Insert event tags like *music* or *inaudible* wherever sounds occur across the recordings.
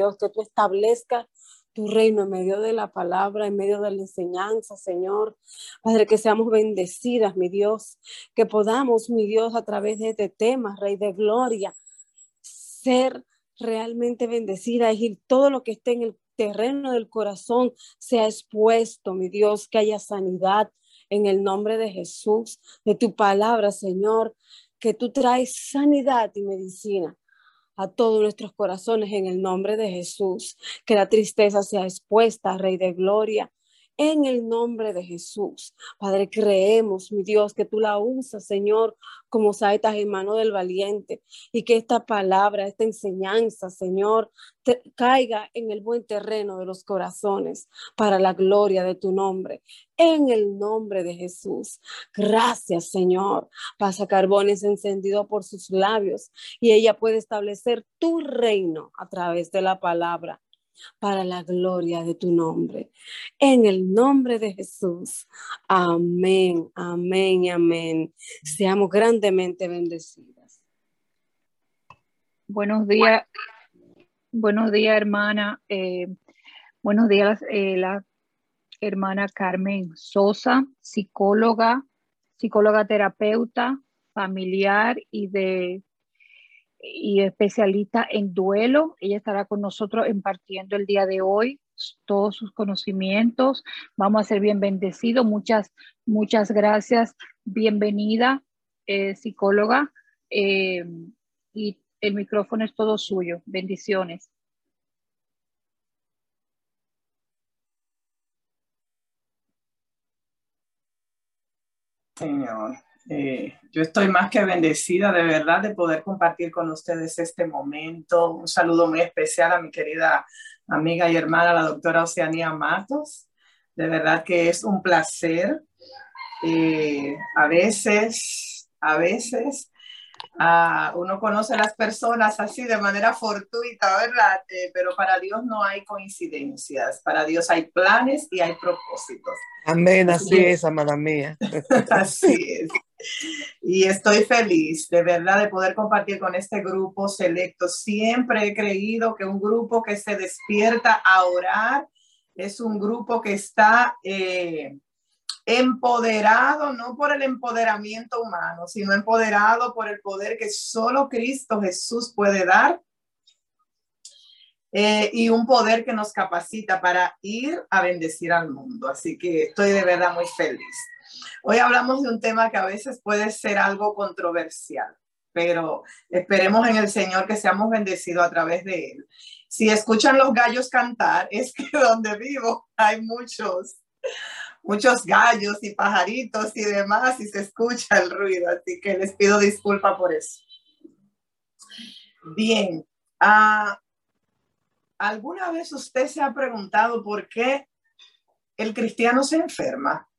Dios, que tú establezcas tu reino en medio de la palabra, en medio de la enseñanza, Señor. Padre, que seamos bendecidas, mi Dios, que podamos, mi Dios, a través de este tema, Rey de Gloria, ser realmente bendecida y todo lo que esté en el terreno del corazón sea expuesto, mi Dios, que haya sanidad en el nombre de Jesús, de tu palabra, Señor, que tú traes sanidad y medicina a todos nuestros corazones en el nombre de Jesús. Que la tristeza sea expuesta, Rey de Gloria, en el nombre de Jesús. Padre, creemos, mi Dios, que tú la usas, Señor, como saetas en mano del valiente y que esta palabra, esta enseñanza, Señor, caiga en el buen terreno de los corazones para la gloria de tu nombre. En el nombre de Jesús. Gracias, Señor. Pasa carbones encendido por sus labios y ella puede establecer tu reino a través de la palabra para la gloria de tu nombre. En el nombre de Jesús. Amén, amén y amén. Seamos grandemente bendecidas. Buenos días, buenos días, hermana. Eh, buenos días, eh, la hermana Carmen Sosa, psicóloga, psicóloga terapeuta familiar y de y especialista en duelo. Ella estará con nosotros impartiendo el día de hoy todos sus conocimientos. Vamos a ser bien bendecidos. Muchas, muchas gracias. Bienvenida, eh, psicóloga. Eh, y el micrófono es todo suyo. Bendiciones. Señor. Eh, yo estoy más que bendecida de verdad de poder compartir con ustedes este momento. Un saludo muy especial a mi querida amiga y hermana, la doctora Oceanía Matos. De verdad que es un placer. Eh, a veces, a veces uno conoce a las personas así de manera fortuita, ¿verdad? Eh, pero para Dios no hay coincidencias, para Dios hay planes y hay propósitos. Amén, así es, amada mía. *laughs* así es. Y estoy feliz de verdad de poder compartir con este grupo selecto. Siempre he creído que un grupo que se despierta a orar es un grupo que está... Eh, empoderado no por el empoderamiento humano, sino empoderado por el poder que solo Cristo Jesús puede dar eh, y un poder que nos capacita para ir a bendecir al mundo. Así que estoy de verdad muy feliz. Hoy hablamos de un tema que a veces puede ser algo controversial, pero esperemos en el Señor que seamos bendecidos a través de Él. Si escuchan los gallos cantar, *laughs* es que donde vivo hay muchos muchos gallos y pajaritos y demás y se escucha el ruido, así que les pido disculpa por eso. Bien, ah, ¿alguna vez usted se ha preguntado por qué el cristiano se enferma?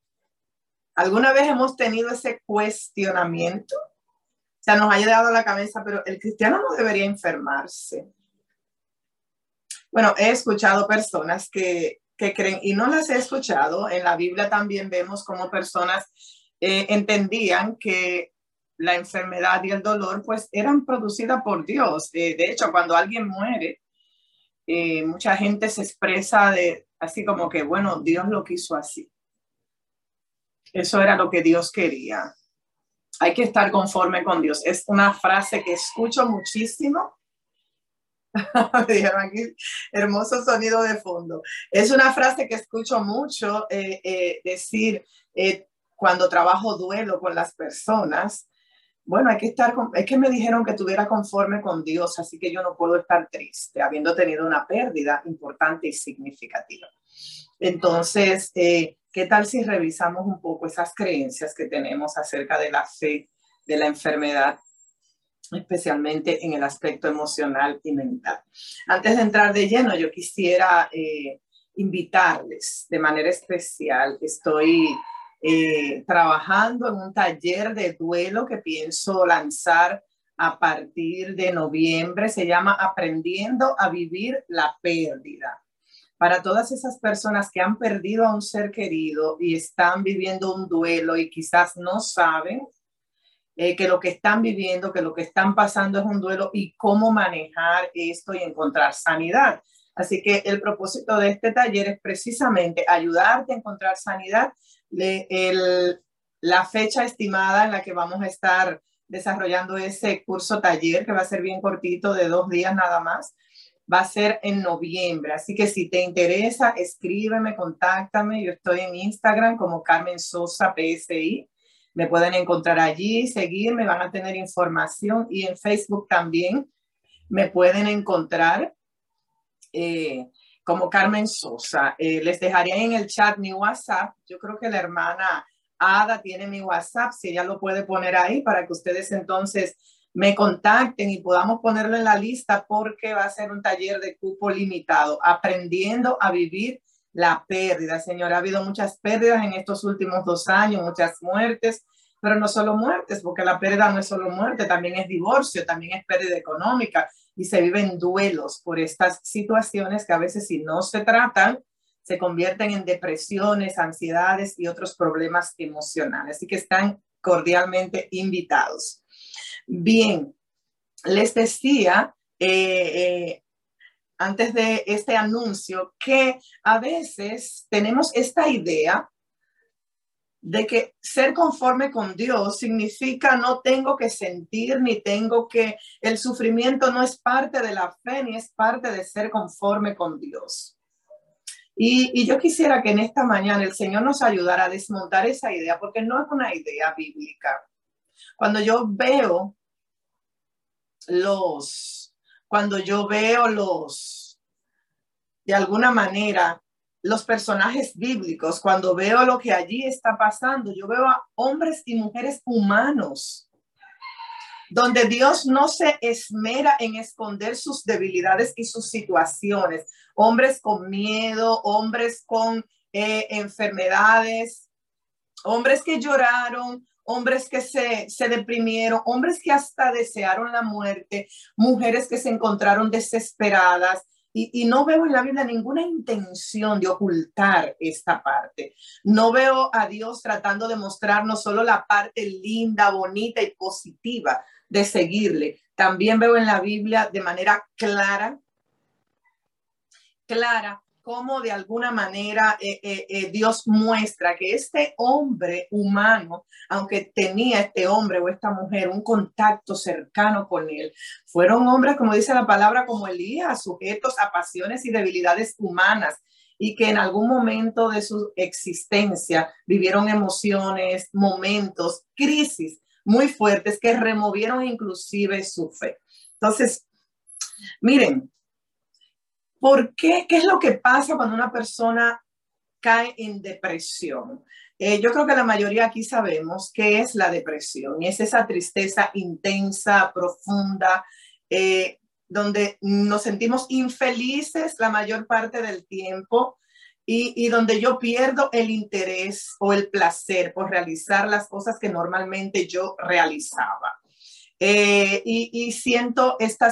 ¿Alguna vez hemos tenido ese cuestionamiento? O sea, nos ha llegado a la cabeza, pero el cristiano no debería enfermarse. Bueno, he escuchado personas que que creen, y no las he escuchado, en la Biblia también vemos como personas eh, entendían que la enfermedad y el dolor pues eran producidas por Dios. de hecho, cuando alguien muere, eh, mucha gente se expresa de así como que, bueno, Dios lo quiso así. Eso era lo que Dios quería. Hay que estar conforme con Dios. Es una frase que escucho muchísimo *laughs* hermoso sonido de fondo. Es una frase que escucho mucho eh, eh, decir eh, cuando trabajo duelo con las personas. Bueno, hay que estar, es que me dijeron que estuviera conforme con Dios, así que yo no puedo estar triste, habiendo tenido una pérdida importante y significativa. Entonces, ¿qué tal si revisamos un poco esas creencias que tenemos acerca de la fe, de la enfermedad especialmente en el aspecto emocional y mental. Antes de entrar de lleno, yo quisiera eh, invitarles de manera especial. Estoy eh, trabajando en un taller de duelo que pienso lanzar a partir de noviembre. Se llama Aprendiendo a Vivir la Pérdida. Para todas esas personas que han perdido a un ser querido y están viviendo un duelo y quizás no saben eh, que lo que están viviendo, que lo que están pasando es un duelo y cómo manejar esto y encontrar sanidad. Así que el propósito de este taller es precisamente ayudarte a encontrar sanidad. la fecha estimada en la que vamos a estar desarrollando ese curso taller, que va a ser bien cortito, de dos días nada más, va a ser en noviembre. Así que si te interesa, escríbeme, contáctame. Yo estoy en Instagram como Carmen Sosa PSI. Me pueden encontrar allí, seguirme, van a tener información y en Facebook también me pueden encontrar eh, como Carmen Sosa. Eh, les dejaré en el chat mi WhatsApp. Yo creo que la hermana Ada tiene mi WhatsApp, si ella lo puede poner ahí para que ustedes entonces me contacten y podamos ponerlo en la lista porque va a ser un taller de cupo limitado, aprendiendo a vivir la pérdida. Señor, ha habido muchas pérdidas en estos últimos dos años, muchas muertes, pero no solo muertes, porque la pérdida no es solo muerte, también es divorcio, también es pérdida económica y se viven duelos por estas situaciones que a veces si no se tratan, se convierten en depresiones, ansiedades y otros problemas emocionales. Así que están cordialmente invitados. Bien, les decía eh, eh, antes de este anuncio que a veces tenemos esta idea de que ser conforme con Dios significa no tengo que sentir ni tengo que, el sufrimiento no es parte de la fe ni es parte de ser conforme con Dios. Y, y, yo quisiera que en esta mañana el Señor nos ayudara a desmontar esa idea, porque no es una idea bíblica. Cuando yo veo los, cuando yo veo los, de alguna manera, los personajes bíblicos, cuando veo lo que allí está pasando, yo veo a hombres y mujeres humanos, donde Dios no se esmera en esconder sus debilidades y sus situaciones. Hombres con miedo, hombres con eh, enfermedades, hombres que lloraron, hombres que se, se deprimieron, hombres que hasta desearon la muerte, mujeres que se encontraron desesperadas, y, no veo en la Biblia ninguna intención de ocultar esta parte. No veo a Dios tratando de mostrarnos solo la parte linda, bonita y positiva de seguirle. También veo en la Biblia de manera clara, clara, cómo de alguna manera eh, eh, eh, Dios muestra que este hombre humano, aunque tenía este hombre o esta mujer un contacto cercano con él, fueron hombres, como dice la palabra, como Elías, sujetos a pasiones y debilidades humanas y que en algún momento de su existencia vivieron emociones, momentos, crisis muy fuertes que removieron inclusive su fe. Entonces, miren, ¿Por qué? ¿Qué es lo que pasa cuando una persona cae en depresión? Eh, yo creo que la mayoría aquí sabemos qué es la depresión y es esa tristeza intensa, profunda, eh, donde nos sentimos infelices la mayor parte del tiempo y, y, donde yo pierdo el interés o el placer por realizar las cosas que normalmente yo realizaba. Eh, y, siento esta,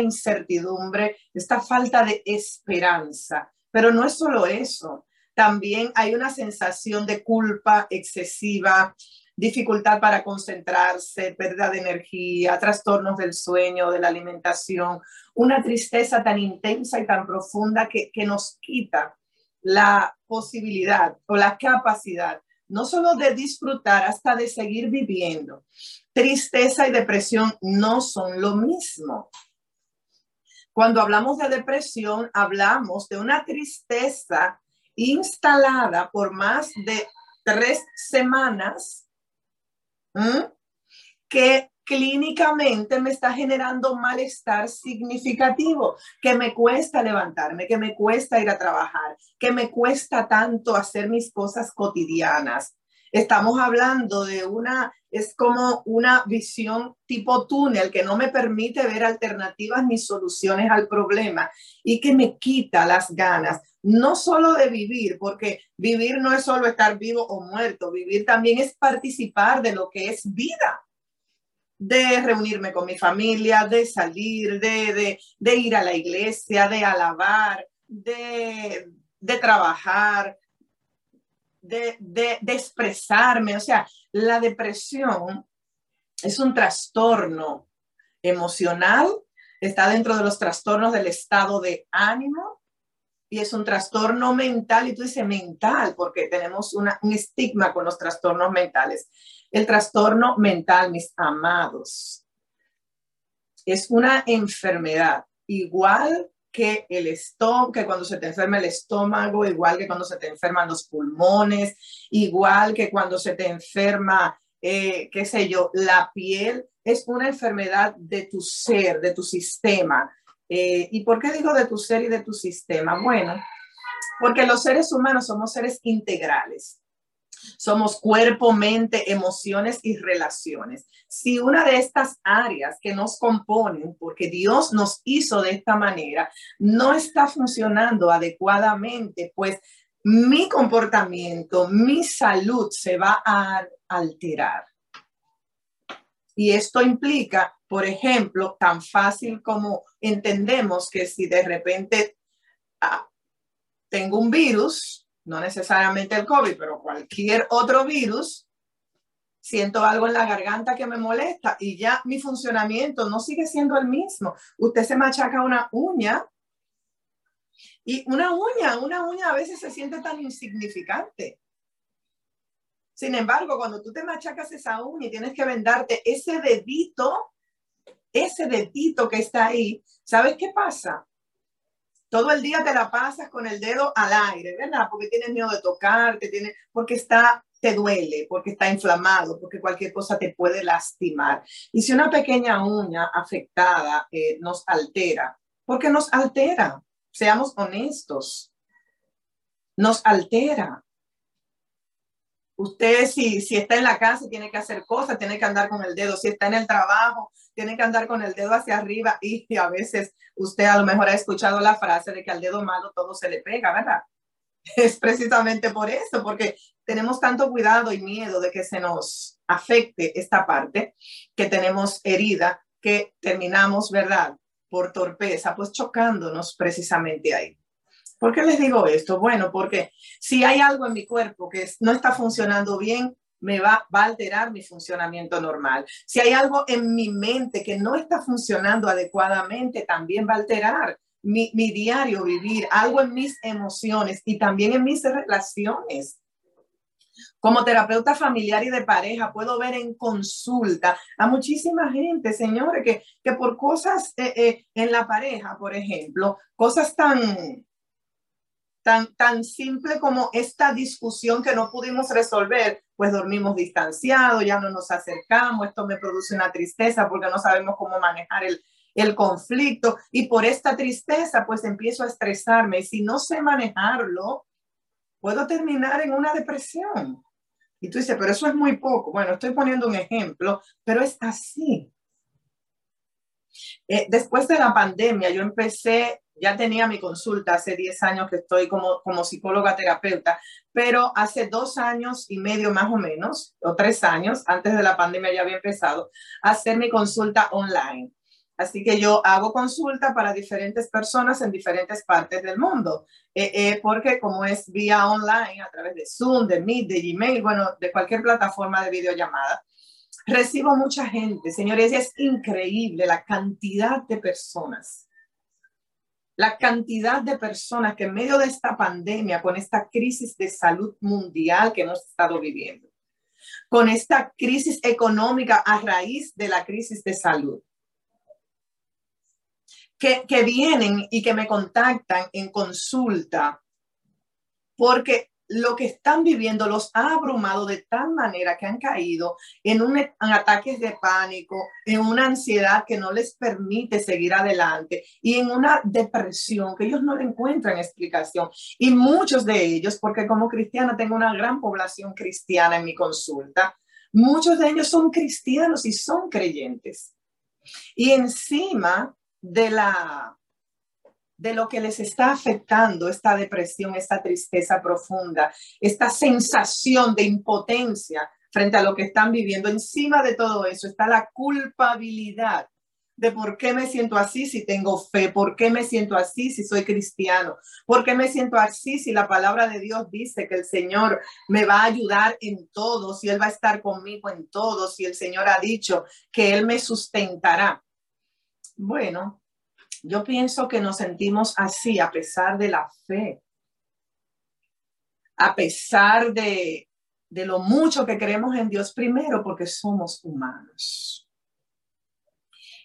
incertidumbre, esta falta de esperanza. Pero no es solo eso, también hay una sensación de culpa excesiva, dificultad para concentrarse, pérdida de energía, trastornos del sueño, de la alimentación, una tristeza tan intensa y tan profunda que nos quita la posibilidad o la capacidad no solo de disfrutar, hasta de seguir viviendo. Tristeza y depresión no son lo mismo. Cuando hablamos de depresión, hablamos de una tristeza instalada por más de tres semanas que clínicamente me está generando malestar significativo, que me cuesta levantarme, que me cuesta ir a trabajar, que me cuesta tanto hacer mis cosas cotidianas. Estamos hablando de una, es como una visión tipo túnel que no me permite ver alternativas ni soluciones al problema y que me quita las ganas, no solo de vivir, porque vivir no es solo estar vivo o muerto, vivir también es participar de lo que es vida de reunirme con mi familia, de salir, de, ir a la iglesia, de alabar, de, trabajar, de, expresarme. O sea, la depresión Es un trastorno emocional, está dentro de los trastornos del estado de ánimo y es un trastorno mental. Y tú dices mental, porque tenemos un estigma con los trastornos mentales. El trastorno mental, mis amados, es una enfermedad igual que el estómago, que cuando se te enferma el estómago, igual que cuando se te enferman los pulmones, igual que cuando se te enferma, eh, qué sé yo, la piel, es una enfermedad de tu ser, de tu sistema. Eh, ¿Y por qué digo de tu ser y de tu sistema? Bueno, porque los seres humanos somos seres integrales. Somos cuerpo, mente, emociones y relaciones. Si una de estas áreas que nos componen, porque Dios nos hizo de esta manera, no está funcionando adecuadamente, pues mi comportamiento, mi salud se va a alterar. Y esto implica, por ejemplo, tan fácil como entendemos que si de repente ah, tengo un virus, no necesariamente el COVID, pero cualquier otro virus, siento algo en la garganta que me molesta y ya mi funcionamiento no sigue siendo el mismo. Usted se machaca una uña y una uña, una uña a veces se siente tan insignificante. Sin embargo, cuando tú te machacas esa uña y tienes que vendarte ese dedito, ese dedito que está ahí, ¿sabes qué pasa? todo el día te la pasas con el dedo al aire, ¿verdad? Porque tienes miedo de tocar, tiene, porque está, te duele, porque está inflamado, porque cualquier cosa te puede lastimar. Y si una pequeña uña afectada eh, nos altera, ¿por qué nos altera? Seamos honestos. Nos altera. Usted si, si está en la casa tiene que hacer cosas, tiene que andar con el dedo. Si está en el trabajo, tiene que andar con el dedo hacia arriba. Y *laughs* a veces usted a lo mejor ha escuchado la frase de que al dedo malo todo se le pega, ¿verdad? *laughs* Es precisamente por eso, porque tenemos tanto cuidado y miedo de que se nos afecte esta parte, que tenemos herida, que terminamos, ¿verdad? Por torpeza, pues chocándonos precisamente ahí. ¿Por qué les digo esto? Bueno, porque si hay algo en mi cuerpo que no está funcionando bien, me va, a alterar mi funcionamiento normal. Si hay algo en mi mente que no está funcionando adecuadamente, también va a alterar mi, mi diario vivir, algo en mis emociones y también en mis relaciones. Como terapeuta familiar y de pareja, puedo ver en consulta a muchísima gente, señores, que, que por cosas eh, eh, en la pareja, por ejemplo, cosas tan, tan, tan simple como esta discusión que no pudimos resolver, pues dormimos distanciados, ya no nos acercamos, esto me produce una tristeza porque no sabemos cómo manejar el, el conflicto y por esta tristeza pues empiezo a estresarme y si no sé manejarlo, puedo terminar en una depresión. Y tú dices, pero eso es muy poco. Bueno, estoy poniendo un ejemplo, pero es así. Eh, después de la pandemia, yo empecé ya tenía mi consulta hace 10 años que estoy como, como psicóloga terapeuta, pero hace dos años y medio más o menos, o tres años, antes de la pandemia ya había empezado a hacer mi consulta online. Así que yo hago consulta para diferentes personas en diferentes partes del mundo, eh, eh, porque como es vía online, a través de Zoom, de Meet, de Gmail, bueno, de cualquier plataforma de videollamada, recibo mucha gente, señores, es increíble la cantidad de personas. La cantidad de personas que en medio de esta pandemia, con esta crisis de salud mundial que hemos estado viviendo, con esta crisis económica a raíz de la crisis de salud, que, que vienen y que me contactan en consulta porque lo que están viviendo los ha abrumado de tal manera que han caído en, un, en ataques de pánico, en una ansiedad que no les permite seguir adelante y en una depresión que ellos no le encuentran explicación. Y muchos de ellos, porque como cristiana tengo una gran población cristiana en mi consulta, muchos de ellos son cristianos y son creyentes. Y encima de la de lo que les está afectando esta depresión, esta tristeza profunda, esta sensación de impotencia frente a lo que están viviendo. Encima de todo eso está la culpabilidad de por qué me siento así si tengo fe, por qué me siento así si soy cristiano, por qué me siento así si la palabra de Dios dice que el Señor me va a ayudar en todo, si Él va a estar conmigo en todo, si el Señor ha dicho que Él me sustentará. Bueno, yo pienso que nos sentimos así a pesar de la fe, a pesar de, de lo mucho que creemos en Dios primero porque somos humanos.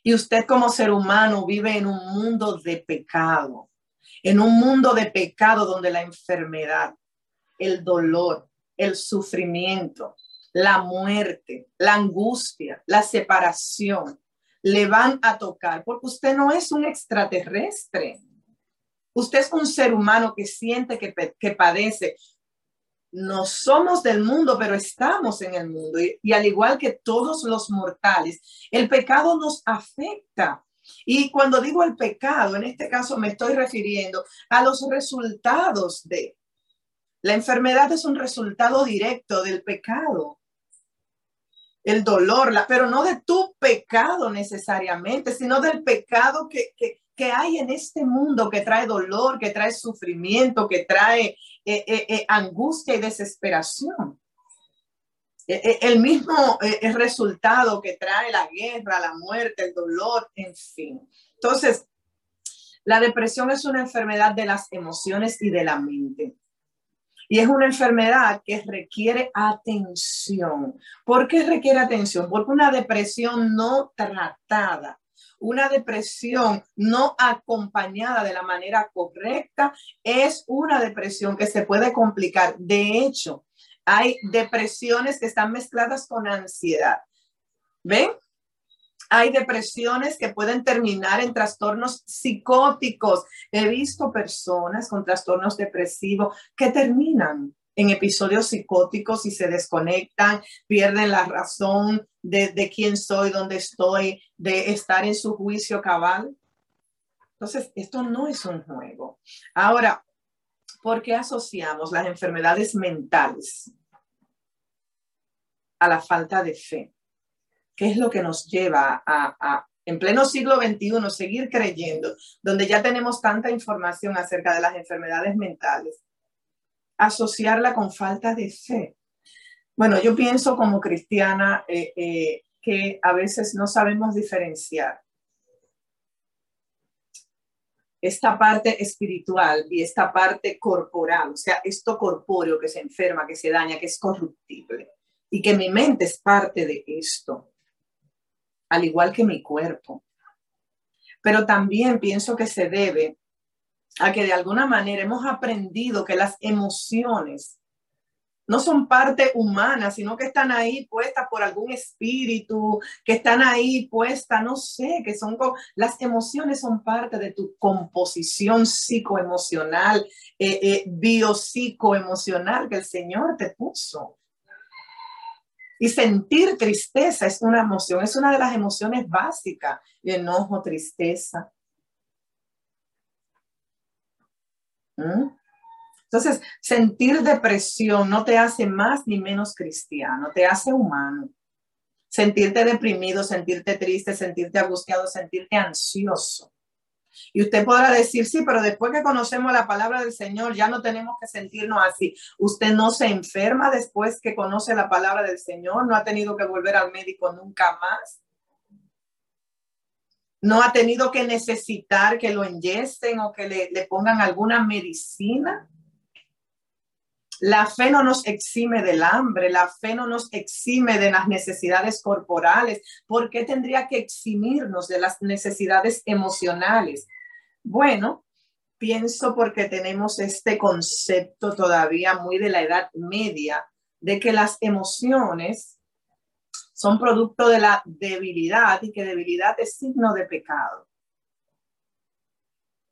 Y usted como ser humano vive en un mundo de pecado, en un mundo de pecado donde la enfermedad, el dolor, el sufrimiento, la muerte, la angustia, la separación, le van a tocar, porque usted no es un extraterrestre. Usted es un ser humano que siente que, que padece no somos del mundo, pero estamos en el mundo. Y, al igual que todos los mortales, el pecado nos afecta. Y cuando digo el pecado, en este caso me estoy refiriendo a los resultados de... La enfermedad es un resultado directo del pecado. El dolor, pero no de tu pecado necesariamente, sino del pecado que, que, que hay en este mundo que trae dolor, que trae sufrimiento, que trae eh, eh, eh, angustia y desesperación. el mismo resultado que trae la guerra, la muerte, el dolor, en fin. Entonces, la depresión es una enfermedad de las emociones y de la mente. Y es una enfermedad que requiere atención. ¿Por qué requiere atención? Porque una depresión no tratada una depresión no acompañada de la manera correcta es una depresión que se puede complicar. De hecho, hay depresiones que están mezcladas con ansiedad. ¿Ven? Hay depresiones que pueden terminar en trastornos psicóticos. He visto personas con trastornos depresivos que terminan en episodios psicóticos y se desconectan, pierden la razón de, quién soy, dónde estoy, de estar en su juicio cabal. Entonces, esto no es un juego. Ahora, ¿por qué asociamos las enfermedades mentales a la falta de fe? ¿Qué es lo que nos lleva a, a en pleno siglo XXI, seguir creyendo, donde ya tenemos tanta información acerca de las enfermedades mentales, asociarla con falta de fe. Bueno, yo pienso como cristiana eh, eh, que a veces no sabemos diferenciar esta parte espiritual y esta parte corporal, o sea, esto corpóreo que se enferma, que se daña, que es corruptible, y que mi mente es parte de esto, al igual que mi cuerpo. Pero también pienso que se debe a que de alguna manera hemos aprendido que las emociones no son parte humana, sino que están ahí puestas por algún espíritu, que están ahí puestas, no sé, que son las emociones son parte de tu composición psicoemocional, eh, eh, biopsicoemocional que el Señor te puso. Y sentir tristeza es una emoción, es una de las emociones básicas, enojo, tristeza. ¿Mm? Entonces, sentir depresión no te hace más ni menos cristiano, te hace humano. Sentirte deprimido, sentirte triste, sentirte angustiado, sentirte ansioso. Y usted podrá decir, sí, pero después que conocemos la palabra del Señor, ya no tenemos que sentirnos así. Usted no se enferma después que conoce la palabra del Señor, no ha tenido que volver al médico nunca más no ha tenido que necesitar que lo enyesen o que le, pongan alguna medicina. La fe no nos exime del hambre, la fe no nos exime de las necesidades corporales. ¿Por qué tendría que eximirnos de las necesidades emocionales? Bueno, pienso porque tenemos este concepto todavía muy de la edad media de que las emociones son producto de la debilidad y que debilidad es signo de pecado.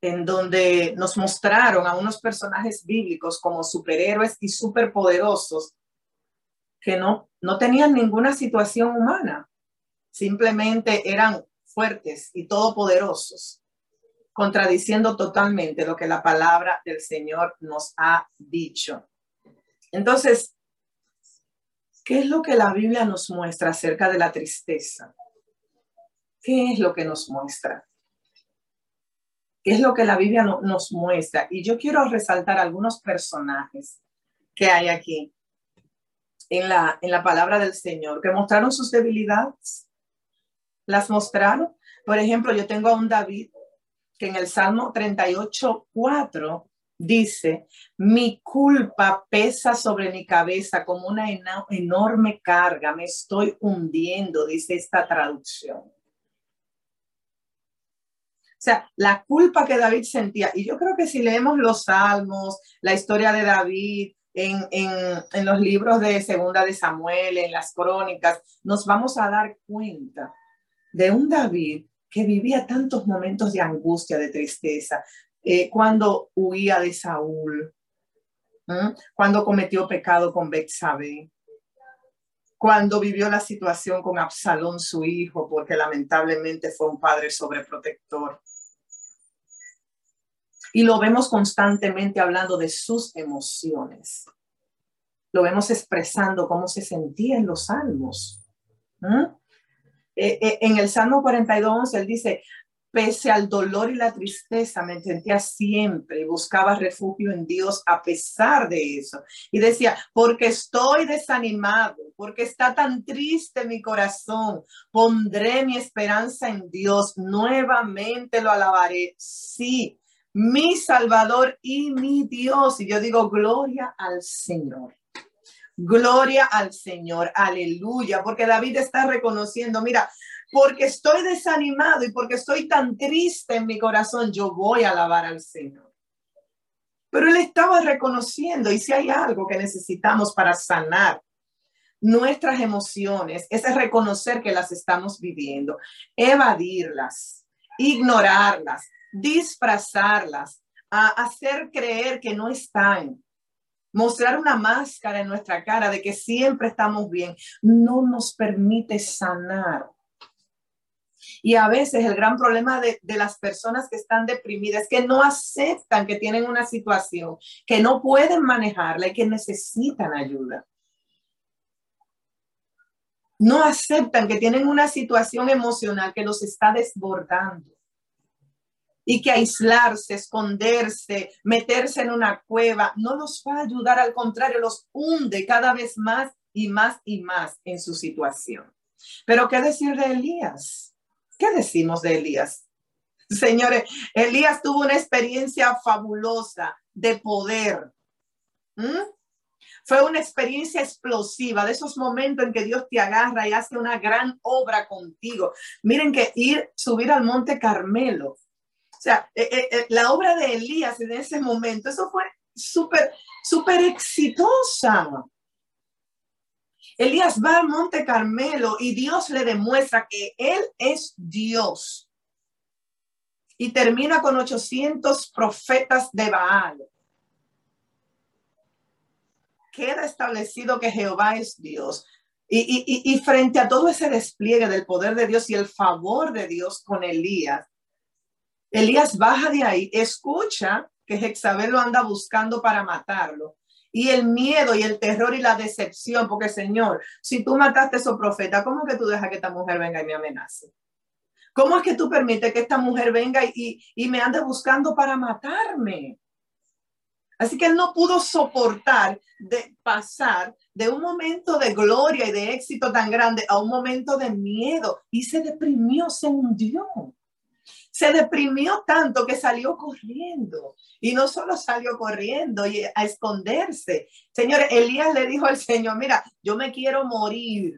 En donde nos mostraron a unos personajes bíblicos como superhéroes y superpoderosos que no, no tenían ninguna situación humana, simplemente eran fuertes y todopoderosos, contradiciendo totalmente lo que la palabra del Señor nos ha dicho. Entonces, ¿Qué es lo que la Biblia nos muestra acerca de la tristeza? ¿qué es lo que nos muestra? ¿Qué es lo que la Biblia nos muestra? Y yo quiero resaltar algunos personajes que hay aquí en la, en la palabra del Señor, que mostraron sus debilidades. Las mostraron. Por ejemplo, yo tengo a un David que en el Salmo 38, 4 dice, mi culpa pesa sobre mi cabeza como una enorme carga, me estoy hundiendo, dice esta traducción. Sea, la culpa que David sentía, y yo creo que si leemos los salmos, la historia de David, en, en, los libros de Segunda de Samuel, en las crónicas, nos vamos a dar cuenta de un David que vivía tantos momentos de angustia, de tristeza, eh, cuando huía de Saúl, cuando cometió pecado con Betsabé, cuando vivió la situación con Absalón, su hijo, porque lamentablemente fue un padre sobreprotector. Y lo vemos constantemente hablando de sus emociones. Lo vemos expresando cómo se sentía en los salmos. Eh, eh, en el Salmo 42, él dice, Pese al dolor y la tristeza, me sentía siempre y buscaba refugio en Dios a pesar de eso. Y decía, porque estoy desanimado, porque está tan triste mi corazón, pondré mi esperanza en Dios, nuevamente lo alabaré. Sí, mi Salvador y mi Dios. Y yo digo, gloria al Señor. Gloria al Señor, aleluya, porque David está reconociendo, mira, porque estoy desanimado y porque estoy tan triste en mi corazón, yo voy a alabar al Señor. Pero él estaba reconociendo, y si hay algo que necesitamos para sanar nuestras emociones, es reconocer que las estamos viviendo, evadirlas, ignorarlas, disfrazarlas, a hacer creer que no están, mostrar una máscara en nuestra cara de que siempre estamos bien, no nos permite sanar y a veces el gran problema de, las personas que están deprimidas es que no aceptan que tienen una situación, que no pueden manejarla y que necesitan ayuda. No aceptan que tienen una situación emocional que los está desbordando y que aislarse, esconderse, meterse en una cueva, no los va a ayudar, al contrario, los hunde cada vez más y más y más en su situación. Pero ¿qué decir de Elías? ¿Qué decimos de Elías? Señores, Elías tuvo una experiencia fabulosa de poder. Fue una experiencia explosiva, de esos momentos en que Dios te agarra y hace una gran obra contigo. Miren que ir, subir al monte Carmelo. O sea, eh, eh, eh, la obra de Elías en ese momento, eso fue súper, súper exitosa. Elías va al Monte Carmelo y Dios le demuestra que Él es Dios. Y termina con 800 profetas de Baal. Queda establecido que Jehová es Dios. Y, frente a todo ese despliegue del poder de Dios y el favor de Dios con Elías, Elías baja de ahí, escucha que Jezabel lo anda buscando para matarlo y el miedo y el terror y la decepción, porque Señor, si tú mataste a esos profetas, ¿cómo que tú dejas que esta mujer venga y me amenace? ¿Cómo es que tú permites que esta mujer venga y, y me ande buscando para matarme? Así que él no pudo soportar de pasar de un momento de gloria y de éxito tan grande a un momento de miedo y se deprimió, se hundió se deprimió tanto que salió corriendo. Y no solo salió corriendo y a esconderse. Señores, Elías le dijo al Señor, mira, yo me quiero morir.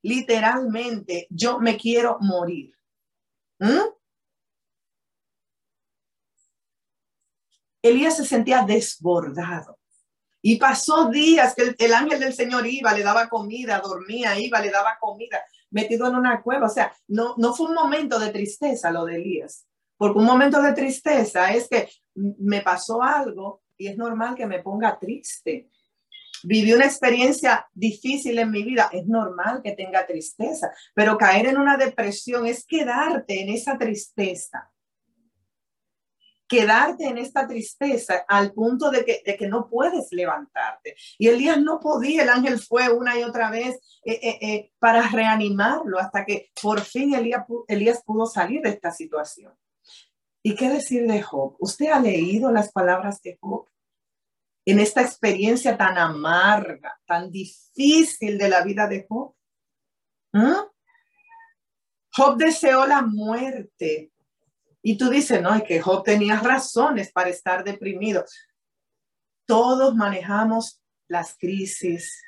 Literalmente, yo me quiero morir. ¿Mm? Elías se sentía desbordado. Y pasó días que el, ángel del Señor iba, le daba comida, dormía, iba, le daba comida metido en una cueva. O sea, no, no fue un momento de tristeza lo de Elías, porque un momento de tristeza es que me pasó algo y es normal que me ponga triste. Viví una experiencia difícil en mi vida, es normal que tenga tristeza, pero caer en una depresión es quedarte en esa tristeza. Quedarte en esta tristeza al punto de que, no puedes levantarte. Y Elías no podía, el ángel fue una y otra vez eh, eh, eh, para reanimarlo hasta que por fin Elías, pudo salir de esta situación. ¿Y qué decir de Job? ¿Usted ha leído las palabras de Job? En esta experiencia tan amarga, tan difícil de la vida de Job. Job deseó la muerte. Y tú dices, no, es que Job tenía razones para estar deprimido. Todos manejamos las crisis,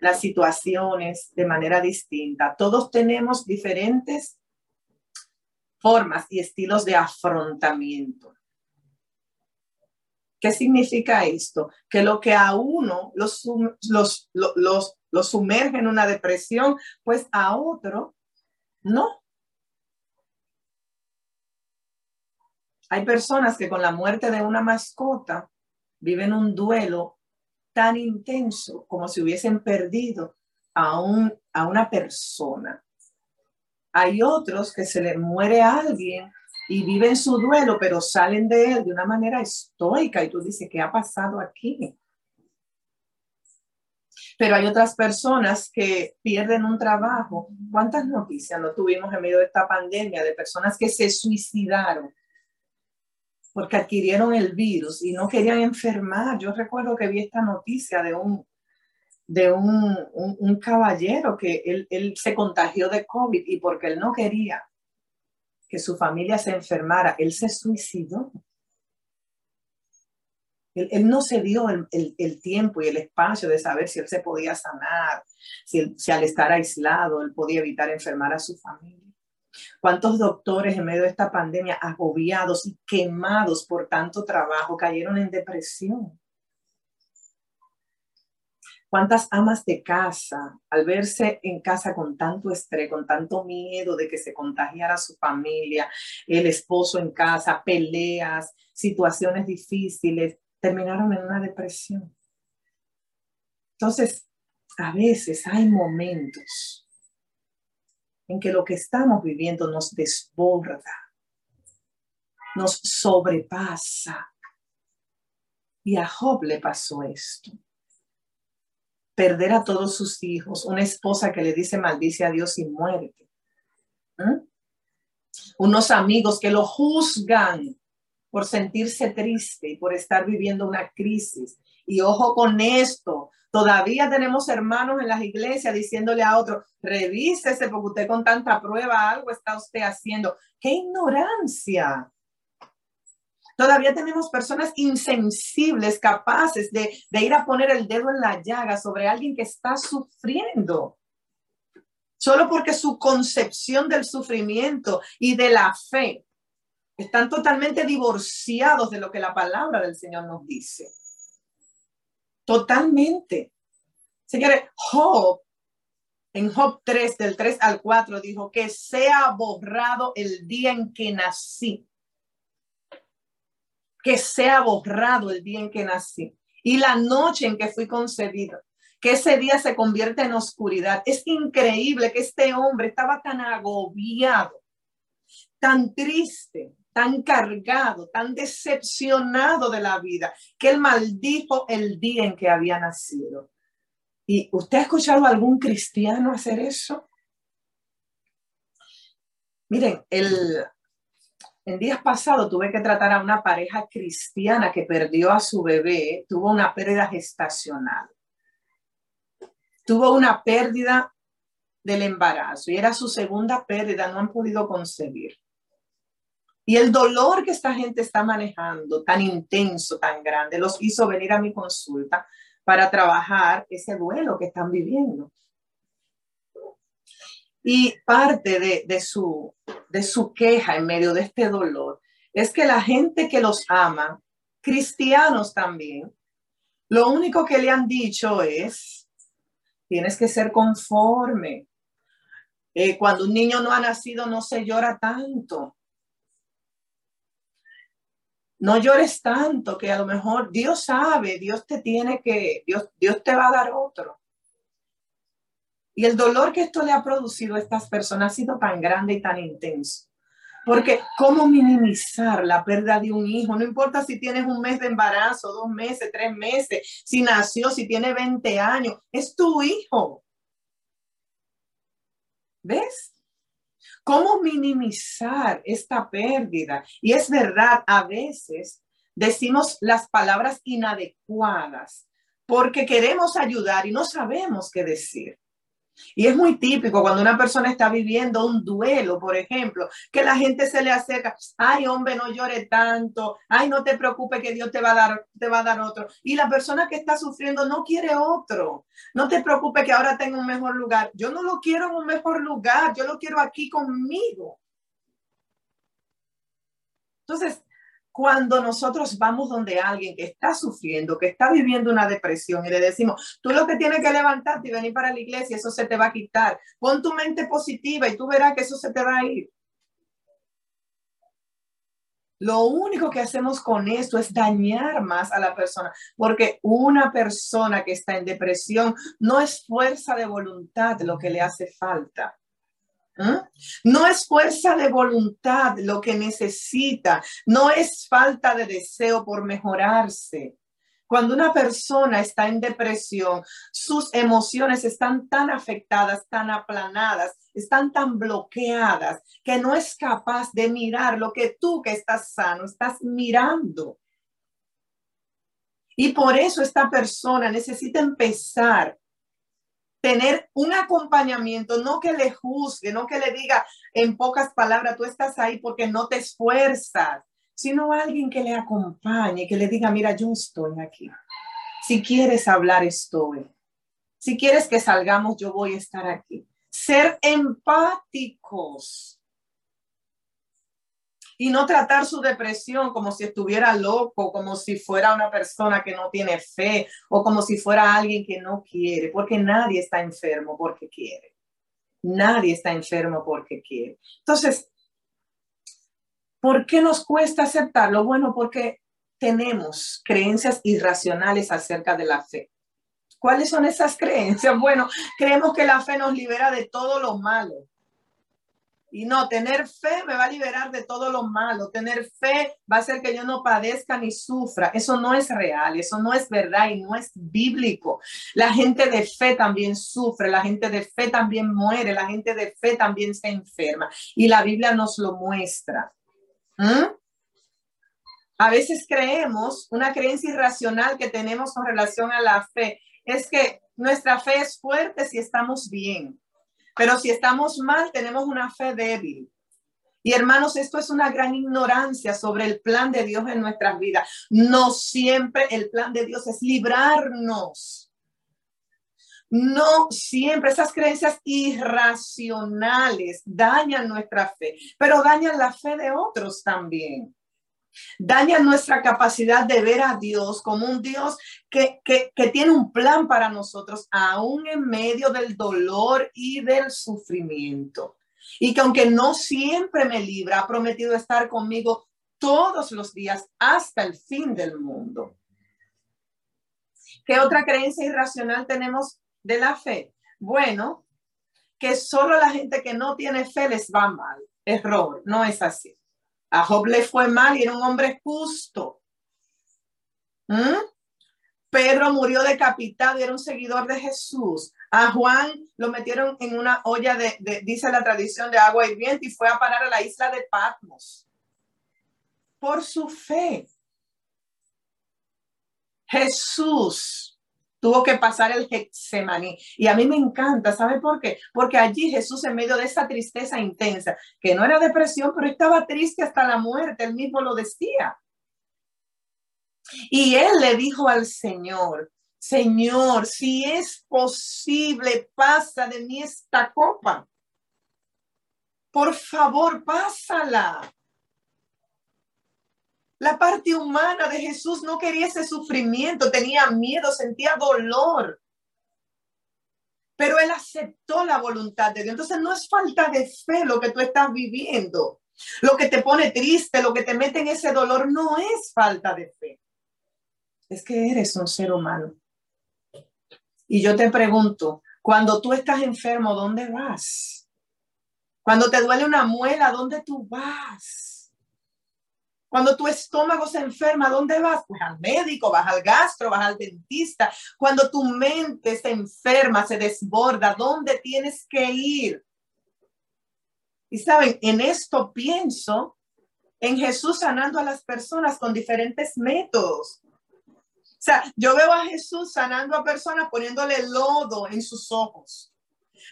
las situaciones de manera distinta. Todos tenemos diferentes formas y estilos de afrontamiento. ¿Qué significa esto? Que lo que a uno los, los, los, los sumerge en una depresión, pues a otro no. Hay personas que con la muerte de una mascota viven un duelo tan intenso como si hubiesen perdido a, un, a una persona. Hay otros que se les muere a alguien y viven su duelo, pero salen de él de una manera estoica y tú dices, ¿qué ha pasado aquí? Pero hay otras personas que pierden un trabajo. ¿Cuántas noticias no tuvimos en medio de esta pandemia de personas que se suicidaron porque adquirieron el virus y no querían enfermar? Yo recuerdo que vi esta noticia de un, de un, un, caballero que él, él se contagió de COVID y porque él no quería que su familia se enfermara, él se suicidó. Él, no se dio el, tiempo y el espacio de saber si él se podía sanar, si al estar aislado él podía evitar enfermar a su familia. ¿Cuántos doctores en medio de esta pandemia agobiados y quemados por tanto trabajo cayeron en depresión? ¿Cuántas amas de casa, al verse en casa con tanto estrés, con tanto miedo de que se contagiara su familia, el esposo en casa, peleas, situaciones difíciles, terminaron en una depresión. Entonces, a veces hay momentos en que lo que estamos viviendo nos desborda, nos sobrepasa. Y a Job le pasó esto. Perder a todos sus hijos, una esposa que le dice maldice a Dios y muerte. ¿Mm? Unos amigos que lo juzgan por sentirse triste y por estar viviendo una crisis. Y ojo con esto, todavía tenemos hermanos en las iglesias diciéndole a otro, revísese porque usted con tanta prueba algo está usted haciendo. ¡Qué ignorancia! Todavía tenemos personas insensibles, capaces de, de, ir a poner el dedo en la llaga sobre alguien que está sufriendo. Solo porque su concepción del sufrimiento y de la fe están totalmente divorciados de lo que la palabra del Señor nos dice. Totalmente. Señores, Job, en Job 3, del 3 al 4, dijo que sea borrado el día en que nací. Que sea borrado el día en que nací. Y la noche en que fui concebido. Que ese día se convierte en oscuridad. Es increíble que este hombre estaba tan agobiado, tan triste, tan cargado, tan decepcionado de la vida, que él maldijo el día en que había nacido. ¿Y usted ha escuchado a algún cristiano hacer eso? Miren, el, en días pasados tuve que tratar a una pareja cristiana que perdió a su bebé, tuvo una pérdida gestacional. Tuvo una pérdida del embarazo y era su segunda pérdida, no han podido concebir. Y el dolor que esta gente está manejando, tan intenso, tan grande, los hizo venir a mi consulta para trabajar ese duelo que están viviendo. Y parte de, de, su, de su queja en medio de este dolor es que la gente que los ama, cristianos también, lo único que le han dicho es, tienes que ser conforme. Eh, cuando un niño no ha nacido no se llora tanto no llores tanto, que a lo mejor Dios sabe, Dios te tiene que, Dios, Dios te va a dar otro. Y el dolor que esto le ha producido a estas personas ha sido tan grande y tan intenso. Porque cómo minimizar la pérdida de un hijo, no importa si tienes un mes de embarazo, dos meses, tres meses, si nació, si tiene 20 años, es tu hijo. ¿Ves? ¿Cómo minimizar esta pérdida? Y es verdad, a veces decimos las palabras inadecuadas porque queremos ayudar y no sabemos qué decir. Y es muy típico cuando una persona está viviendo un duelo, por ejemplo, que la gente se le acerca, ay hombre, no llore tanto, ay no te preocupes que Dios te va a dar, te va a dar otro. Y la persona que está sufriendo no quiere otro. No te preocupes que ahora tengo un mejor lugar. Yo no lo quiero en un mejor lugar, yo lo quiero aquí conmigo. Entonces, cuando nosotros vamos donde alguien que está sufriendo, que está viviendo una depresión y le decimos, tú lo que tienes que levantarte y venir para la iglesia, eso se te va a quitar. Pon tu mente positiva y tú verás que eso se te va a ir. Lo único que hacemos con esto es dañar más a la persona, porque una persona que está en depresión no es fuerza de voluntad lo que le hace falta. ¿Mm? No es fuerza de voluntad lo que necesita, no es falta de deseo por mejorarse. Cuando una persona está en depresión, sus emociones están tan afectadas, tan aplanadas, están tan bloqueadas que no es capaz de mirar lo que tú que estás sano estás mirando. Y por eso esta persona necesita empezar tener un acompañamiento, no que le juzgue, no que le diga en pocas palabras, tú estás ahí porque no te esfuerzas, sino alguien que le acompañe, que le diga, mira, yo estoy aquí. Si quieres hablar, estoy. Si quieres que salgamos, yo voy a estar aquí. Ser empáticos y no tratar su depresión como si estuviera loco, como si fuera una persona que no tiene fe o como si fuera alguien que no quiere, porque nadie está enfermo porque quiere. Nadie está enfermo porque quiere. Entonces, ¿por qué nos cuesta aceptarlo? Bueno, porque tenemos creencias irracionales acerca de la fe. ¿Cuáles son esas creencias? *laughs* Bueno, creemos que la fe nos libera de todo lo malo y no, tener fe me va a liberar de todo lo malo. Tener fe va a hacer que yo no padezca ni sufra. Eso no es real, eso no es verdad y no es bíblico. La gente de fe también sufre, la gente de fe también muere, la gente de fe también se enferma. Y la Biblia nos lo muestra. ¿Mm? A veces creemos, una creencia irracional que tenemos con relación a la fe, es que nuestra fe es fuerte si estamos bien. Pero si estamos mal, tenemos una fe débil. Y hermanos, esto es una gran ignorancia sobre el plan de Dios en nuestras vidas. No siempre el plan de Dios es librarnos. No siempre esas creencias irracionales dañan nuestra fe, pero dañan la fe de otros también daña nuestra capacidad de ver a Dios como un Dios que, tiene un plan para nosotros, aún en medio del dolor y del sufrimiento. Y que aunque no siempre me libra, ha prometido estar conmigo todos los días hasta el fin del mundo. ¿Qué otra creencia irracional tenemos de la fe? Bueno, que solo la gente que no tiene fe les va mal. Error, no es así. A Job le fue mal y era un hombre justo. ¿Mm? Pedro murió decapitado y era un seguidor de Jesús. A Juan lo metieron en una olla de, dice la tradición, de agua hirviente y fue a parar a la isla de Patmos. Por su fe. Jesús tuvo que pasar el Getsemaní. Y a mí me encanta, ¿sabe por qué? Porque allí Jesús en medio de esa tristeza intensa, que no era depresión, pero estaba triste hasta la muerte, él mismo lo decía. Y él le dijo al Señor, Señor, si es posible, pasa de mí esta copa. Por favor, pásala. La parte humana de Jesús no quería ese sufrimiento, tenía miedo, sentía dolor. Pero él aceptó la voluntad de Dios. Entonces no es falta de fe lo que tú estás viviendo. Lo que te pone triste, lo que te mete en ese dolor, no es falta de fe. Es que eres un ser humano. Y yo te pregunto, cuando tú estás enfermo, ¿dónde vas? Cuando te duele una muela, ¿dónde tú vas? Cuando tu estómago se enferma, ¿dónde vas? Pues al médico, vas al gastro, vas al dentista. Cuando tu mente se enferma, se desborda, ¿dónde tienes que ir? Y saben, en esto pienso en Jesús sanando a las personas con diferentes métodos. O sea, yo veo a Jesús sanando a personas poniéndole lodo en sus ojos.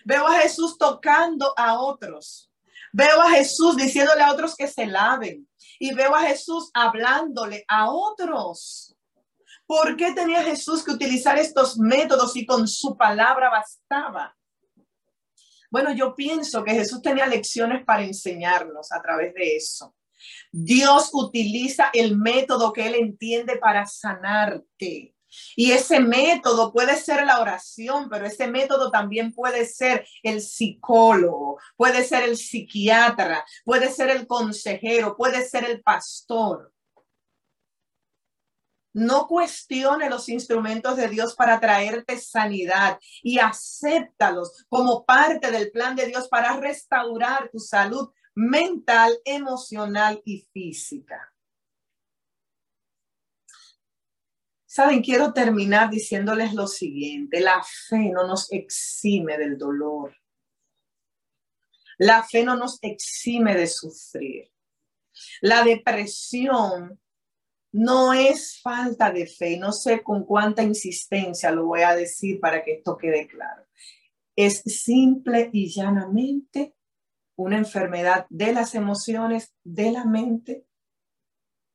Veo a Jesús tocando a otros. Veo a Jesús diciéndole a otros que se laven. Y veo a Jesús hablándole a otros. ¿Por qué tenía Jesús que utilizar estos métodos y con su palabra bastaba? Bueno, yo pienso que Jesús tenía lecciones para enseñarnos a través de eso. Dios utiliza el método que Él entiende para sanarte. Y ese método puede ser la oración, pero ese método también puede ser el psicólogo, puede ser el psiquiatra, puede ser el consejero, puede ser el pastor. No cuestione los instrumentos de Dios para traerte sanidad y acéptalos como parte del plan de Dios para restaurar tu salud mental, emocional y física. Saben, quiero terminar diciéndoles lo siguiente, la fe no nos exime del dolor. La fe no nos exime de sufrir. La depresión no es falta de fe. No sé con cuánta insistencia lo voy a decir para que esto quede claro. Es simple y llanamente una enfermedad de las emociones, de la mente,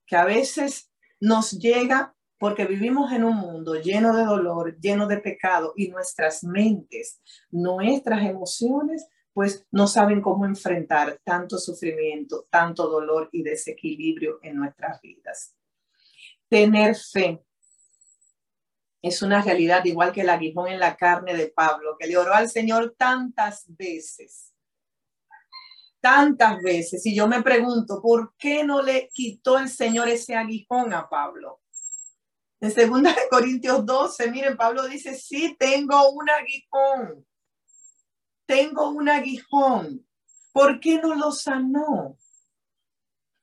que a veces nos llega porque vivimos en un mundo lleno de dolor, lleno de pecado y nuestras mentes, nuestras emociones, pues no saben cómo enfrentar tanto sufrimiento, tanto dolor y desequilibrio en nuestras vidas. Tener fe es una realidad igual que el aguijón en la carne de Pablo, que le oró al Señor tantas veces, tantas veces. Y yo me pregunto, ¿por qué no le quitó el Señor ese aguijón a Pablo? En 2 Corintios 12, miren, Pablo dice, sí, tengo un aguijón. Tengo un aguijón. ¿Por qué no lo sanó?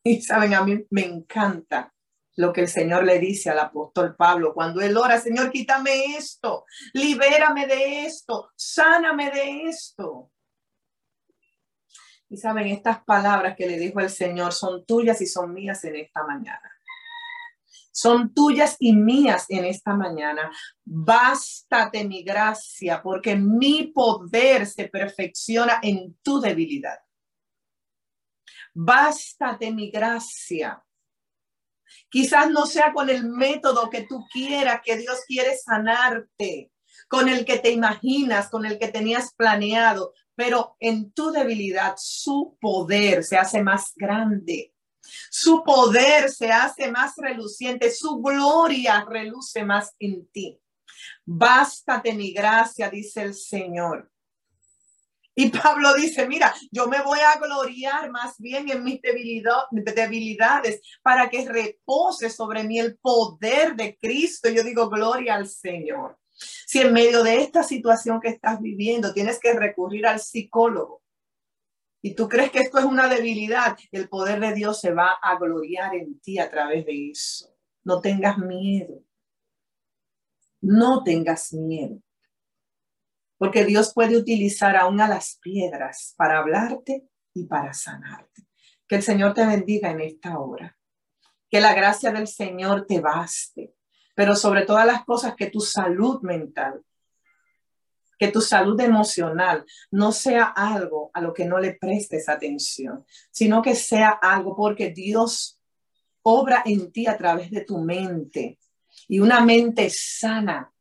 Y saben, a mí me encanta lo que el Señor le dice al apóstol Pablo cuando él ora, Señor, quítame esto, libérame de esto, sáname de esto. Y saben, estas palabras que le dijo el Señor son tuyas y son mías en esta mañana son tuyas y mías en esta mañana. Bástate mi gracia, porque mi poder se perfecciona en tu debilidad. Bástate mi gracia. Quizás no sea con el método que tú quieras, que Dios quiere sanarte, con el que te imaginas, con el que tenías planeado, pero en tu debilidad su poder se hace más grande su poder se hace más reluciente, su gloria reluce más en ti. Bástate mi gracia, dice el Señor. Y Pablo dice, mira, yo me voy a gloriar más bien en mis debilidades para que repose sobre mí el poder de Cristo. Yo digo, gloria al Señor. Si en medio de esta situación que estás viviendo tienes que recurrir al psicólogo, y tú crees que esto es una debilidad, el poder de Dios se va a gloriar en ti a través de eso. No tengas miedo. No tengas miedo. Porque Dios puede utilizar aún a las piedras para hablarte y para sanarte. Que el Señor te bendiga en esta hora. Que la gracia del Señor te baste. Pero sobre todas las cosas, que tu salud mental que tu salud emocional no sea algo a lo que no le prestes atención, sino que sea algo porque Dios obra en ti a través de tu mente y una mente sana,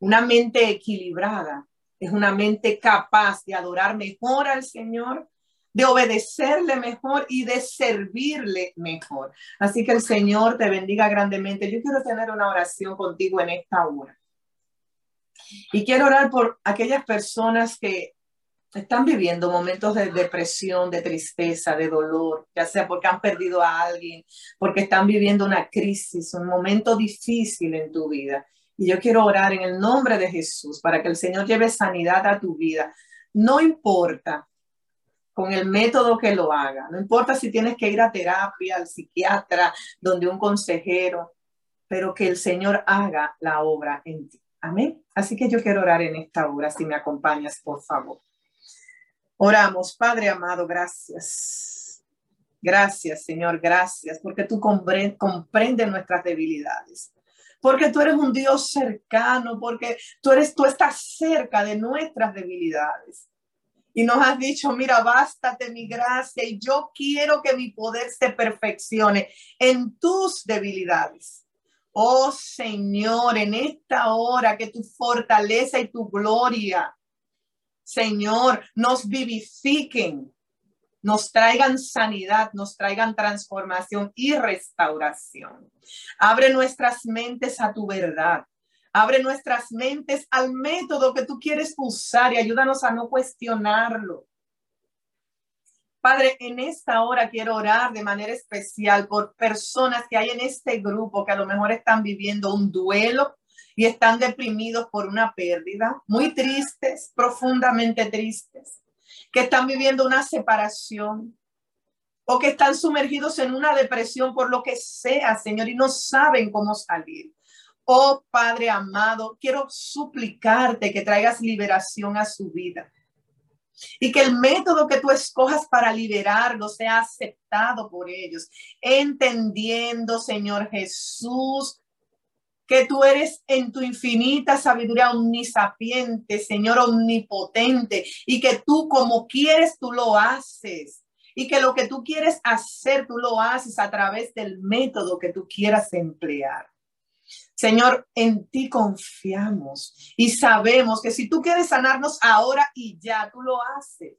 una mente equilibrada, es una mente capaz de adorar mejor al Señor, de obedecerle mejor y de servirle mejor. Así que el Señor te bendiga grandemente. Yo quiero tener una oración contigo en esta hora. Y quiero orar por aquellas personas que están viviendo momentos de depresión, de tristeza, de dolor, ya sea porque han perdido a alguien, porque están viviendo una crisis, un momento difícil en tu vida. Y yo quiero orar en el nombre de Jesús para que el Señor lleve sanidad a tu vida. No importa con el método que lo haga. No importa si tienes que ir a terapia, al psiquiatra, donde un consejero, pero que el Señor haga la obra en ti. Amén. Así que yo quiero orar en esta hora, si me acompañas, por favor. Oramos, Padre amado, gracias. Gracias, Señor, gracias, porque tú comprendes nuestras debilidades. Porque tú eres un Dios cercano, porque tú eres, tú estás cerca de nuestras debilidades. Y nos has dicho, mira, bástate mi gracia y yo quiero que mi poder se perfeccione en tus debilidades. Oh Señor, en esta hora que tu fortaleza y tu gloria Señor, nos vivifiquen, nos traigan sanidad, nos traigan transformación y restauración. Abre nuestras mentes a tu verdad. Abre nuestras mentes al método que tú quieres usar y ayúdanos a no cuestionarlo. Padre, en esta hora quiero orar de manera especial por personas que hay en este grupo que a lo mejor están viviendo un duelo, y están deprimidos por una pérdida, muy tristes, profundamente tristes, que están viviendo una separación o que están sumergidos en una depresión por lo que sea, Señor, y no saben cómo salir. Oh Padre amado, quiero suplicarte que traigas liberación a su vida y que el método que tú escojas para liberarlo sea aceptado por ellos, entendiendo, Señor Jesús, que tú eres en tu infinita sabiduría omnisapiente, Señor omnipotente, y que tú como quieres, tú lo haces. Y que lo que tú quieres hacer, tú lo haces a través del método que tú quieras emplear. Señor, en ti confiamos y sabemos que si tú quieres sanarnos ahora y ya, tú lo haces.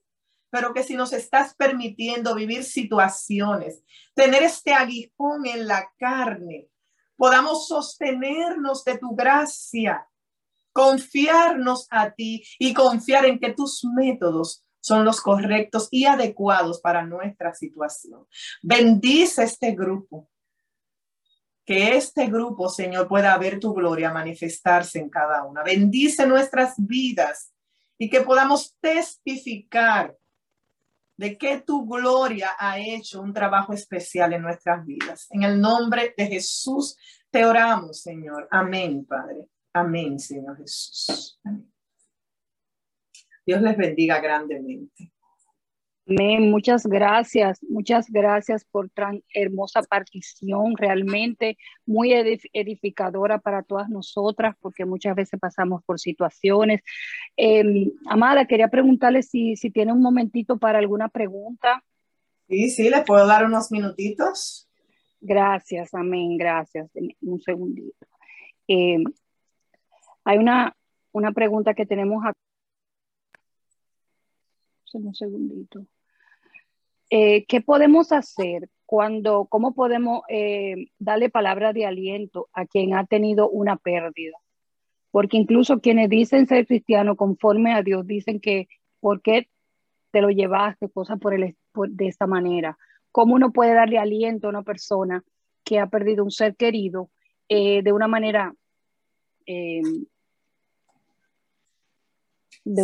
Pero que si nos estás permitiendo vivir situaciones, tener este aguijón en la carne, podamos sostenernos de tu gracia, confiarnos a ti y confiar en que tus métodos son los correctos y adecuados para nuestra situación. Bendice este grupo. Que este grupo, Señor, pueda ver tu gloria manifestarse en cada una. Bendice nuestras vidas y que podamos testificar de que tu gloria ha hecho un trabajo especial en nuestras vidas. En el nombre de Jesús te oramos, Señor. Amén, Padre. Amén, Señor Jesús. Dios les bendiga grandemente. Amén. Muchas gracias, muchas gracias por tan hermosa partición, realmente muy edificadora para todas nosotras, porque muchas veces pasamos por situaciones. Em, Amada, quería preguntarle si, si tiene un momentito para alguna pregunta. Sí, sí, le puedo dar unos minutitos. Gracias, amén, gracias. Un segundito. Em, hay una, una pregunta que tenemos acá. Un segundito. Eh, ¿Qué podemos hacer cuando, cómo podemos eh, darle palabra de aliento a quien ha tenido una pérdida? Porque incluso quienes dicen ser cristianos conforme a Dios dicen que, ¿por qué te lo llevaste? Cosas por el, de esta manera. ¿Cómo uno puede darle aliento a una persona que ha perdido un ser querido eh, de una manera, de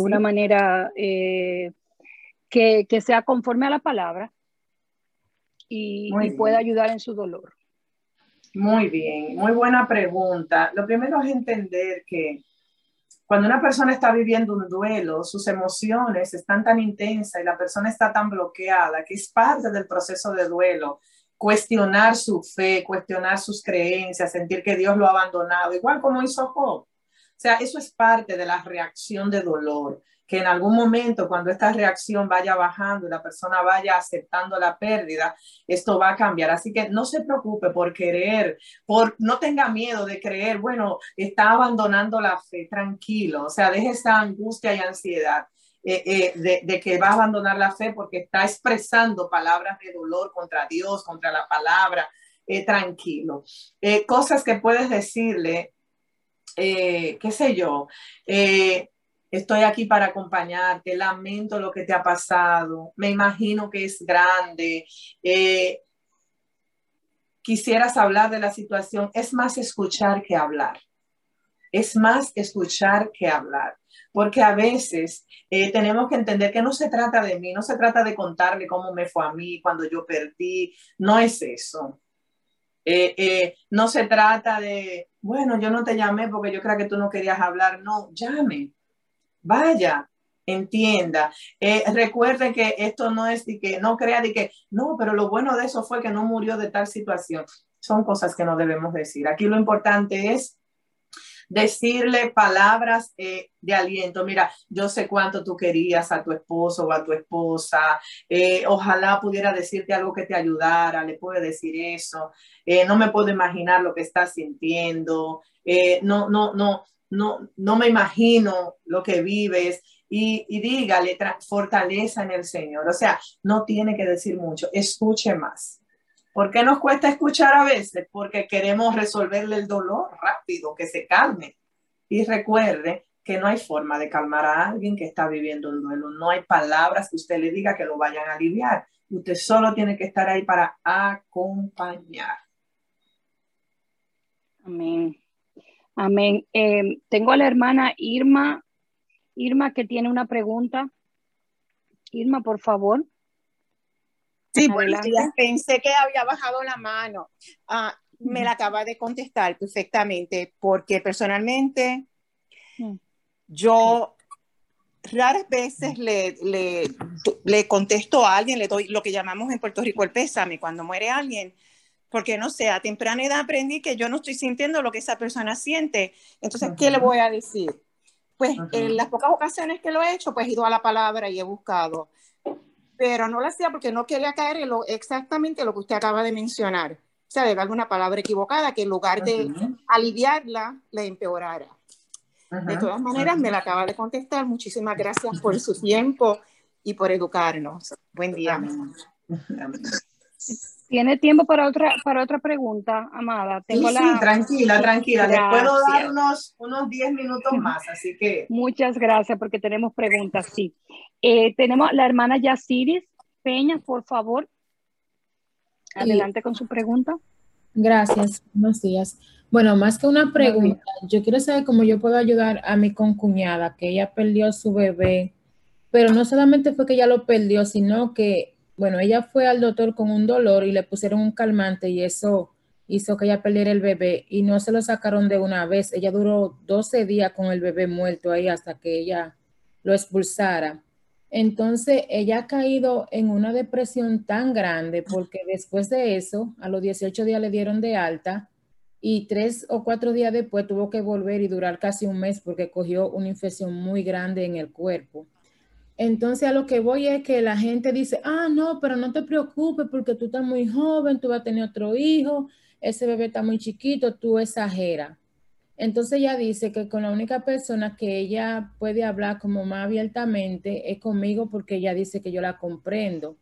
una manera que, sea conforme a la palabra y, pueda ayudar en su dolor. Muy bien, muy buena pregunta. Lo primero es entender que cuando una persona está viviendo un duelo, sus emociones están tan intensas y la persona está tan bloqueada que es parte del proceso de duelo cuestionar su fe, cuestionar sus creencias, sentir que Dios lo ha abandonado, igual como hizo Job. O sea, eso es parte de la reacción de dolor que en algún momento cuando esta reacción vaya bajando y la persona vaya aceptando la pérdida, esto va a cambiar. Así que no se preocupe por querer, por no tenga miedo de creer, bueno, está abandonando la fe, tranquilo, o sea, deje esa angustia y ansiedad. Eh, eh, de, que va a abandonar la fe porque está expresando palabras de dolor contra Dios, contra la palabra, eh, tranquilo. cosas que puedes decirle, qué sé yo, Estoy aquí para acompañarte, lamento lo que te ha pasado, me imagino que es grande. Eh, quisieras hablar de la situación, es más escuchar que hablar. Es más escuchar que hablar, porque a veces eh, tenemos que entender que no se trata de mí, no se trata de contarle cómo me fue a mí cuando yo perdí, no es eso. Eh, no se trata de, bueno, yo no te llamé porque yo creo que tú no querías hablar, no, llame, vaya, entienda. Eh, recuerden que esto no es de que no crea de que no, pero lo bueno de eso fue que no murió de tal situación. Son cosas que no debemos decir. Aquí lo importante es decirle palabras eh, de aliento. Mira, yo sé cuánto tú querías a tu esposo o a tu esposa. Eh, ojalá pudiera decirte algo que te ayudara. Le puede decir eso. no me puedo imaginar lo que estás sintiendo. no, no, no, no, no me imagino lo que vives y, y dígale fortaleza en el Señor. O sea, no tiene que decir mucho, escuche más. ¿Por qué nos cuesta escuchar a veces? Porque queremos resolverle el dolor rápido, que se calme. Y recuerde que no hay forma de calmar a alguien que está viviendo un duelo. No hay palabras que usted le diga que lo vayan a aliviar. Usted solo tiene que estar ahí para acompañar. Amén. Amén. Eh, tengo a la hermana Irma Irma, que tiene una pregunta. Irma, por favor. Sí, buenos días. Pensé que había bajado la mano. Ah, me la acaba de contestar perfectamente, porque personalmente yo raras veces le, le, le, contesto a alguien, le doy lo que llamamos en Puerto Rico el pésame cuando muere alguien, porque no sé, a temprana edad aprendí que yo no estoy sintiendo lo que esa persona siente. Entonces, ¿qué le voy a decir? Pues en las pocas ocasiones que lo he hecho, pues he ido a la palabra y he buscado. Pero no lo hacía porque no quería caer en lo, exactamente lo que usted acaba de mencionar. O sea, de alguna palabra equivocada que en lugar de aliviarla, la empeorara. De todas maneras, me la acaba de contestar. Muchísimas gracias por su tiempo y por educarnos. Buen día. ¿Tiene tiempo para otra, para otra pregunta, Amada? Tengo sí, sí, tranquila, tranquila. Le puedo dar unos, unos 10 minutos más, así que... Muchas gracias, porque tenemos preguntas, sí. Eh, tenemos la hermana Yaciris Peña, por favor. Adelante con su pregunta. Gracias, buenos días. Bueno, más que una pregunta, yo quiero saber cómo yo puedo ayudar a mi concuñada, que ella perdió su bebé, pero no solamente fue que ella lo perdió, sino que bueno, ella fue al doctor con un dolor y le pusieron un calmante y eso hizo que ella perdiera el bebé y no se lo sacaron de una vez. Ella duró 12 días con el bebé muerto ahí hasta que ella lo expulsara. Entonces, ella ha caído en una depresión tan grande porque después de eso, a los 18 días le dieron de alta y tres o cuatro días después tuvo que volver y durar casi un mes porque cogió una infección muy grande en el cuerpo. Entonces a lo que voy es que la gente dice, ah, no, pero no te preocupes porque tú estás muy joven, tú vas a tener otro hijo, ese bebé está muy chiquito, tú exageras. Entonces ella dice que con la única persona que ella puede hablar como más abiertamente es conmigo porque ella dice que yo la comprendo.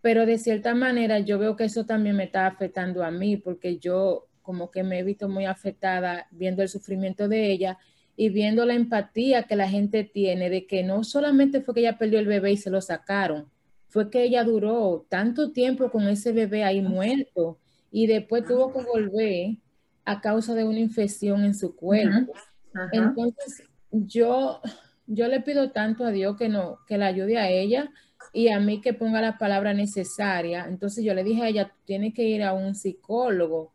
Pero de cierta manera yo veo que eso también me está afectando a mí porque yo como que me he visto muy afectada viendo el sufrimiento de ella y viendo la empatía que la gente tiene de que no solamente fue que ella perdió el bebé y se lo sacaron, fue que ella duró tanto tiempo con ese bebé ahí muerto y después tuvo que volver a causa de una infección en su cuerpo. Entonces, yo, yo le pido tanto a Dios que no, que la ayude a ella y a mí que ponga la palabra necesaria. Entonces yo le dije a ella, tiene que ir a un psicólogo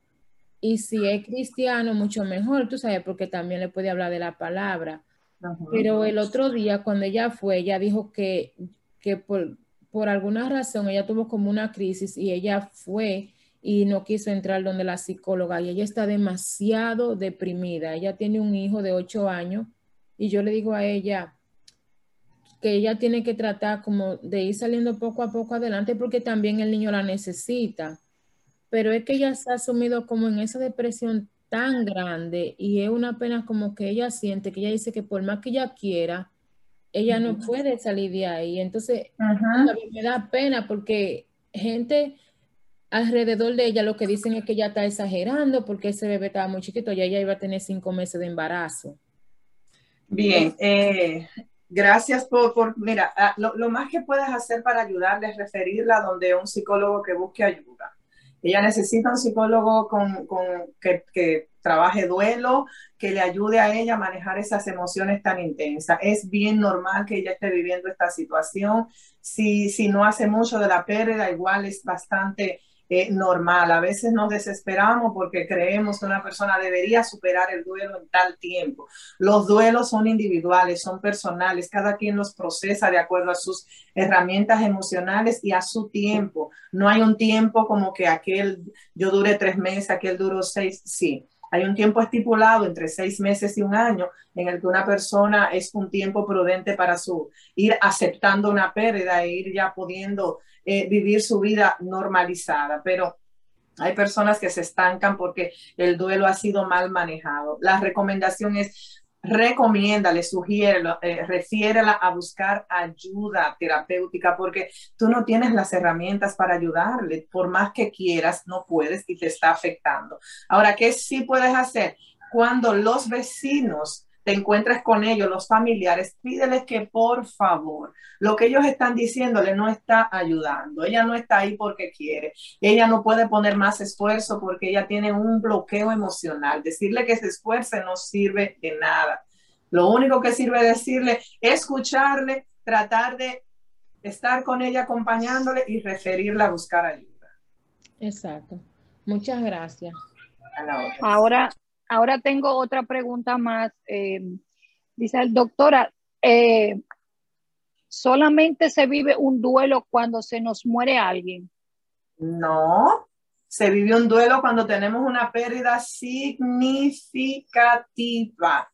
y si es cristiano, mucho mejor, tú sabes, porque también le puede hablar de la palabra. Pero el otro día, cuando ella fue, ella dijo que, que por, por alguna razón ella tuvo como una crisis y ella fue y no quiso entrar donde la psicóloga y ella está demasiado deprimida. Ella tiene un hijo de ocho años y yo le digo a ella que ella tiene que tratar como de ir saliendo poco a poco adelante porque también el niño la necesita pero es que ella se ha sumido como en esa depresión tan grande y es una pena como que ella siente, que ella dice que por más que ella quiera, ella no puede salir de ahí. Entonces, me da pena porque gente alrededor de ella lo que dicen es que ella está exagerando porque ese bebé estaba muy chiquito y ella iba a tener cinco meses de embarazo. Bien, eh, gracias por, por mira, ah, lo, lo, más que puedes hacer para ayudarle es referirla a donde un psicólogo que busque ayuda Ella necesita un psicólogo con, con que, que, trabaje duelo, que le ayude a ella a manejar esas emociones tan intensas. Es bien normal que ella esté viviendo esta situación. Si, si no hace mucho de la pérdida, igual es bastante eh, normal. A veces nos desesperamos porque creemos que una persona debería superar el duelo en tal tiempo. Los duelos son individuales, son personales, cada quien los procesa de acuerdo a sus herramientas emocionales y a su tiempo. No hay un tiempo como que aquel, yo duré tres meses, aquel duró seis, sí. Hay un tiempo estipulado entre seis meses y un año en el que una persona es un tiempo prudente para su ir aceptando una pérdida e ir ya pudiendo eh, vivir su vida normalizada, pero hay personas que se estancan porque el duelo ha sido mal manejado. La recomendación es recomiéndale, sugiérelo, eh, refiérela a buscar ayuda terapéutica porque tú no tienes las herramientas para ayudarle. Por más que quieras, no puedes y te está afectando. Ahora, ¿qué sí puedes hacer? Cuando los vecinos te encuentres con ellos, los familiares, pídeles que por favor, lo que ellos están diciéndole no está ayudando. Ella no está ahí porque quiere. Ella no puede poner más esfuerzo porque ella tiene un bloqueo emocional. Decirle que se esfuerce no sirve de nada. Lo único que sirve decirle, escucharle, tratar de estar con ella acompañándole y referirla a buscar ayuda. Exacto. Muchas gracias. Ahora, ahora tengo otra pregunta más. Eh, dice el doctora, eh, ¿solamente se vive un duelo cuando se nos muere alguien? No, se vive un duelo cuando tenemos una pérdida significativa.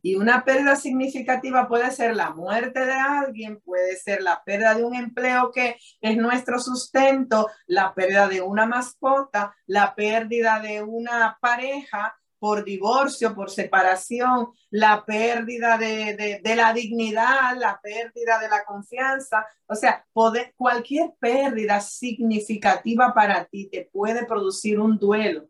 Y una pérdida significativa puede ser la muerte de alguien, puede ser la pérdida de un empleo que es nuestro sustento, la pérdida de una mascota, la pérdida de una pareja, por divorcio, por separación, la pérdida de, la dignidad, la pérdida de la confianza. O sea, cualquier pérdida significativa para ti te puede producir un duelo.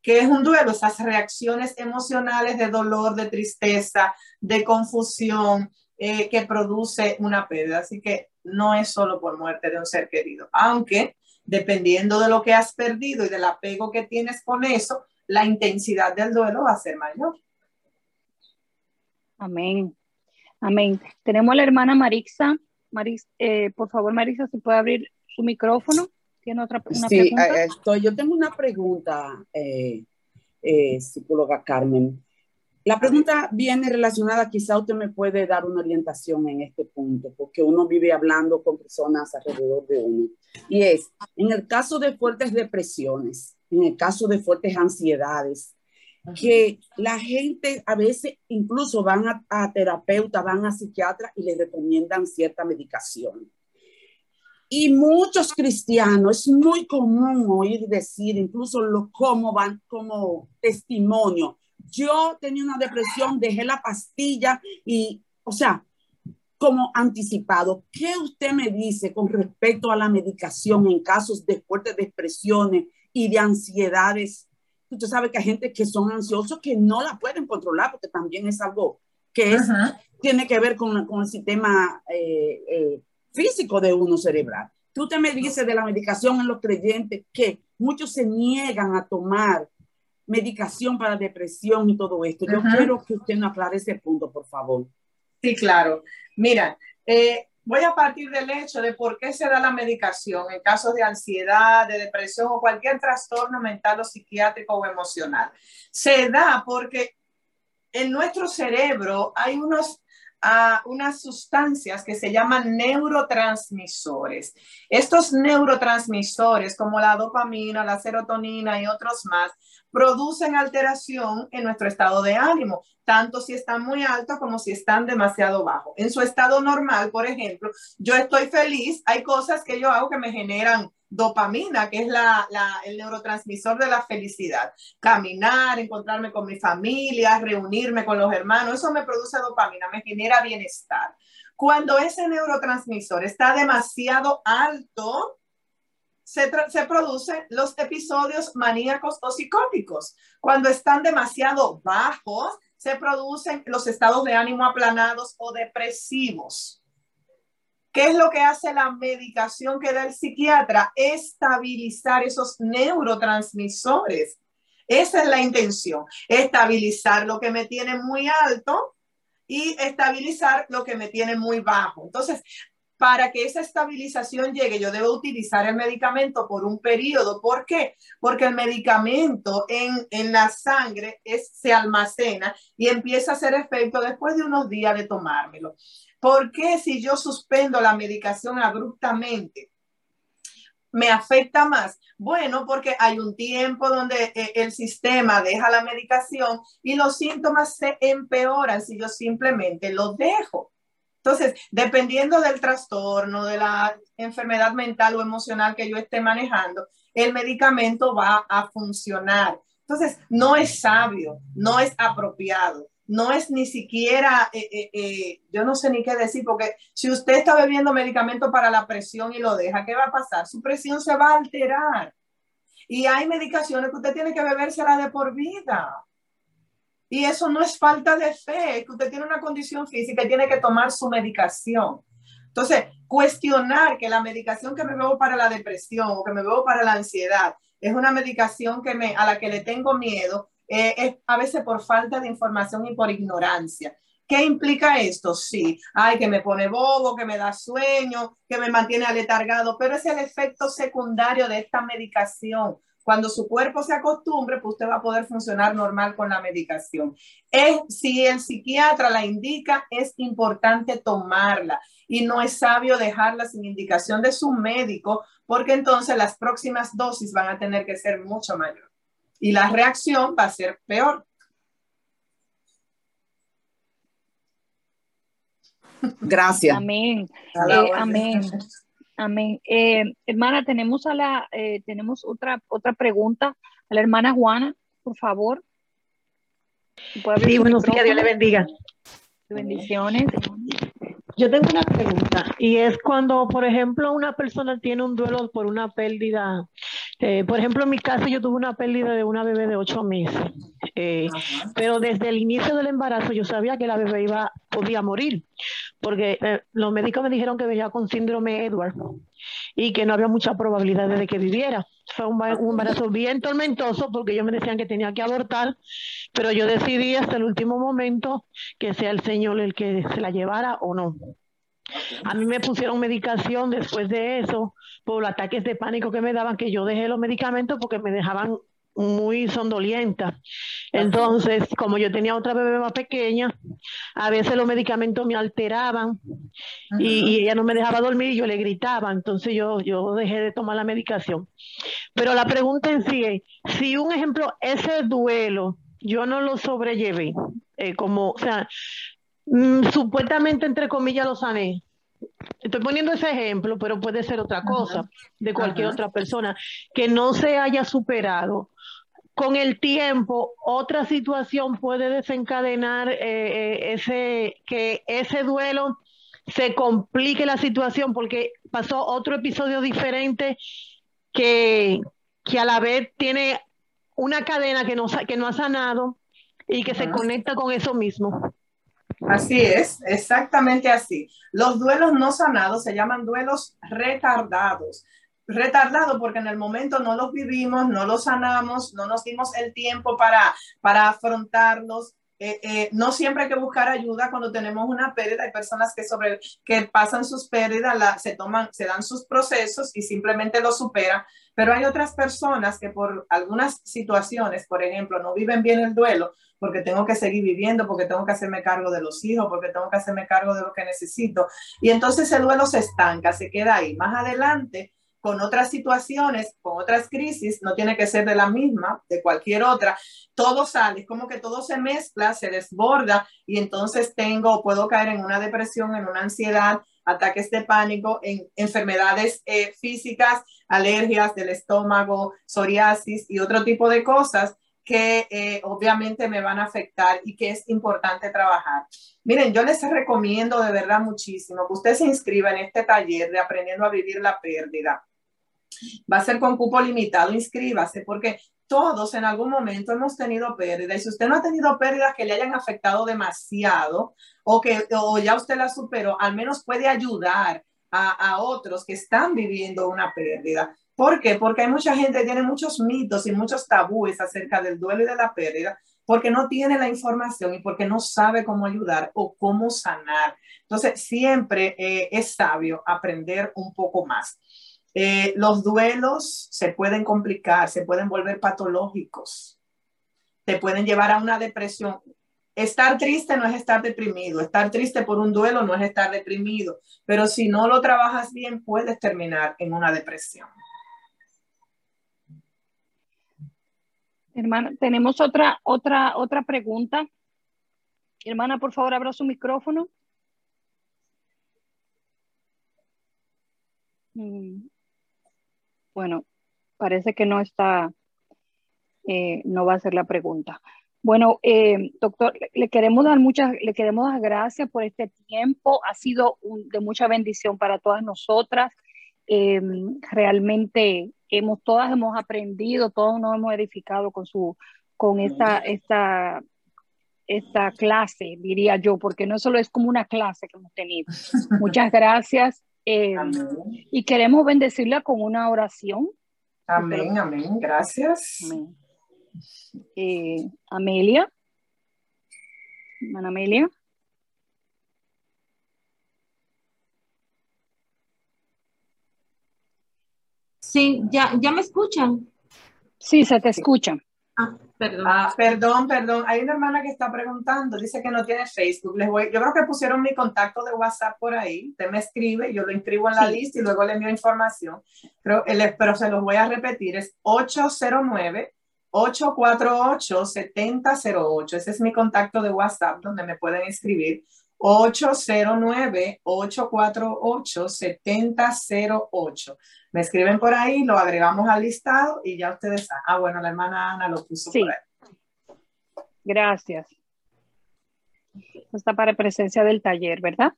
¿Qué es un duelo? Esas reacciones emocionales de dolor, de tristeza, de confusión eh, que produce una pérdida. Así que no es solo por muerte de un ser querido, aunque dependiendo de lo que has perdido y del apego que tienes con eso, la intensidad del duelo va a ser mayor. Amén. Amén. Tenemos a la hermana Marixa. Marix, eh, por favor, Marixa, si puede abrir su micrófono. ¿Tiene otra una sí, pregunta? Eh, estoy, yo tengo una pregunta, eh, psicóloga Carmen. La pregunta viene relacionada, quizá usted me puede dar una orientación en este punto, porque uno vive hablando con personas alrededor de uno. Y es, en el caso de fuertes depresiones, en el caso de fuertes ansiedades, que la gente a veces incluso van a, a terapeuta, van a psiquiatra y les recomiendan cierta medicación. Y muchos cristianos, es muy común oír decir, incluso lo, como van como testimonio, yo tenía una depresión, dejé la pastilla y, o sea, como anticipado, ¿qué usted me dice con respecto a la medicación en casos de fuertes depresiones y de ansiedades. Usted sabe que hay gente que son ansiosos que no la pueden controlar porque también es algo que es, tiene que ver con, con el sistema eh, eh, físico de uno cerebral. Tú te me dices de la medicación en los creyentes que muchos se niegan a tomar medicación para depresión y todo esto. Yo quiero que usted nos aclare ese punto, por favor. Sí, claro. Mira, eh, voy a partir del hecho de por qué se da la medicación en casos de ansiedad, de depresión o cualquier trastorno mental o psiquiátrico o emocional. Se da porque en nuestro cerebro hay unos a unas sustancias que se llaman neurotransmisores. Estos neurotransmisores, como la dopamina, la serotonina y otros más, producen alteración en nuestro estado de ánimo, tanto si están muy altos como si están demasiado bajos. En su estado normal, por ejemplo, yo estoy feliz, hay cosas que yo hago que me generan dopamina, que es la, el neurotransmisor de la felicidad. Caminar, encontrarme con mi familia, reunirme con los hermanos, eso me produce dopamina, me genera bienestar. Cuando ese neurotransmisor está demasiado alto, se, se, producen los episodios maníacos o psicóticos. Cuando están demasiado bajos, se producen los estados de ánimo aplanados o depresivos. ¿Qué es lo que hace la medicación que da el psiquiatra? Estabilizar esos neurotransmisores. Esa es la intención, estabilizar lo que me tiene muy alto y estabilizar lo que me tiene muy bajo. Entonces, para que esa estabilización llegue, yo debo utilizar el medicamento por un periodo. ¿Por qué? Porque el medicamento en, en la sangre se almacena y empieza a hacer efecto después de unos días de tomármelo. ¿Por qué si yo suspendo la medicación abruptamente? me afecta más? Bueno, porque hay un tiempo donde eh, el sistema deja la medicación y los síntomas se empeoran si yo simplemente lo dejo. Entonces, dependiendo del trastorno, de la enfermedad mental o emocional que yo esté manejando, el medicamento va a funcionar. Entonces, no es sabio, no es apropiado no es ni siquiera, eh, eh, eh, yo no sé ni qué decir, porque si usted está bebiendo medicamento para la presión y lo deja, ¿qué va a pasar? Su presión se va a alterar. Y hay medicaciones que usted tiene que bebérsela de por vida. Y eso no es falta de fe, es que usted tiene una condición física y tiene que tomar su medicación. Entonces, cuestionar que la medicación que me bebo para la depresión o que me bebo para la ansiedad es una medicación que me, a la que le tengo miedo, eh, es a veces por falta de información y por ignorancia. ¿Qué implica esto? Sí, ay, que me pone bobo, que me da sueño, que me mantiene aletargado, pero es el efecto secundario de esta medicación. Cuando su cuerpo se acostumbre, pues usted va a poder funcionar normal con la medicación. Es, si el psiquiatra la indica, es importante tomarla y no es sabio dejarla sin indicación de su médico, porque entonces las próximas dosis van a tener que ser mucho mayores y la reacción va a ser peor. Gracias. Amén. Eh, amén. Amén. Eh, hermana, tenemos a la, eh, tenemos otra, otra pregunta a la hermana Juana, por favor. Sí, buenos días, Dios le bendiga. Bendiciones. Yo tengo una pregunta y es cuando, por ejemplo, una persona tiene un duelo por una pérdida. Eh, por ejemplo, en mi caso yo tuve una pérdida de una bebé de ocho meses, eh, pero desde el inicio del embarazo yo sabía que la bebé iba podía morir, porque eh, los médicos me dijeron que venía con síndrome Edward y que no había mucha probabilidad de que viviera. Fue un, un embarazo bien tormentoso porque ellos me decían que tenía que abortar, pero yo decidí hasta el último momento que sea el Señor el que se la llevara o no. A mí me pusieron medicación después de eso por los ataques de pánico que me daban, que yo dejé los medicamentos porque me dejaban muy sondolienta. Entonces, como yo tenía otra bebé más pequeña, a veces los medicamentos me alteraban y, ella no me dejaba dormir y yo le gritaba. Entonces yo, yo dejé de tomar la medicación. Pero la pregunta en sí es, si un ejemplo, ese duelo, yo no lo sobrellevé, eh, como, o sea, mm, supuestamente entre comillas lo sané, Estoy poniendo ese ejemplo, pero puede ser otra cosa de cualquier otra persona que no se haya superado. Con el tiempo, otra situación puede desencadenar eh, eh, ese que ese duelo se complique la situación porque pasó otro episodio diferente que, que a la vez tiene una cadena que no, que no ha sanado y que se conecta con eso mismo. Así es, exactamente así. Los duelos no sanados se llaman duelos retardados. Retardado porque en el momento no los vivimos, no los sanamos, no nos dimos el tiempo para, para afrontarlos. Eh, eh, no siempre hay que buscar ayuda cuando tenemos una pérdida. Hay personas que, sobre, que pasan sus pérdidas, se, toman, se dan sus procesos y simplemente lo superan. Pero hay otras personas que por algunas situaciones, por ejemplo, no viven bien el duelo, porque tengo que seguir viviendo, porque tengo que hacerme cargo de los hijos, porque tengo que hacerme cargo de lo que necesito. Y entonces el duelo se estanca, se queda ahí. Más adelante, con otras situaciones, con otras crisis, no tiene que ser de la misma, de cualquier otra, todo sale, es como que todo se mezcla, se desborda y entonces tengo, puedo caer en una depresión, en una ansiedad, ataques de pánico, en enfermedades eh, físicas, alergias del estómago, psoriasis y otro tipo de cosas que eh, obviamente me van a afectar y que es importante trabajar. Miren, yo les recomiendo de verdad muchísimo que usted se inscriba en este taller de aprendiendo a vivir la pérdida. Va a ser con cupo limitado, inscríbase porque todos en algún momento hemos tenido pérdida y si usted no ha tenido pérdidas que le hayan afectado demasiado o que o ya usted la superó, al menos puede ayudar a, a otros que están viviendo una pérdida. ¿Por qué? Porque hay mucha gente que tiene muchos mitos y muchos tabúes acerca del duelo y de la pérdida, porque no tiene la información y porque no sabe cómo ayudar o cómo sanar. Entonces, siempre eh, es sabio aprender un poco más. Eh, los duelos se pueden complicar, se pueden volver patológicos, te pueden llevar a una depresión. Estar triste no es estar deprimido, estar triste por un duelo no es estar deprimido, pero si no lo trabajas bien puedes terminar en una depresión. Hermana, tenemos otra, otra, otra pregunta. Hermana, por favor, abra su micrófono. Mm. Bueno, parece que no está, eh, no va a ser la pregunta. Bueno, eh, doctor, le queremos dar muchas, le queremos dar gracias por este tiempo. Ha sido de mucha bendición para todas nosotras. Eh, realmente hemos, todas hemos aprendido, todos nos hemos edificado con su, con esta, esta, esta clase, diría yo, porque no solo es como una clase que hemos tenido. *laughs* Muchas gracias. Eh, y queremos bendecirla con una oración. Amén, amén. Gracias. Amén. Eh, Amelia. Hermana Amelia. Sí, ya, ya me escuchan. Sí, se te escucha. Ah, perdón. Ah, perdón, perdón. Hay una hermana que está preguntando, dice que no tiene Facebook. Les voy, yo creo que pusieron mi contacto de WhatsApp por ahí. Usted me escribe, yo lo inscribo en la Sí. lista y luego le envío información. Pero, el, pero se los voy a repetir, es 809 848-7008. Ese es mi contacto de WhatsApp donde me pueden escribir. 809-848-7008. Me escriben por ahí, lo agregamos al listado y ya ustedes saben. Ah, bueno, la hermana Ana lo puso Sí. por ahí. Gracias. Está para presencia del taller, ¿verdad?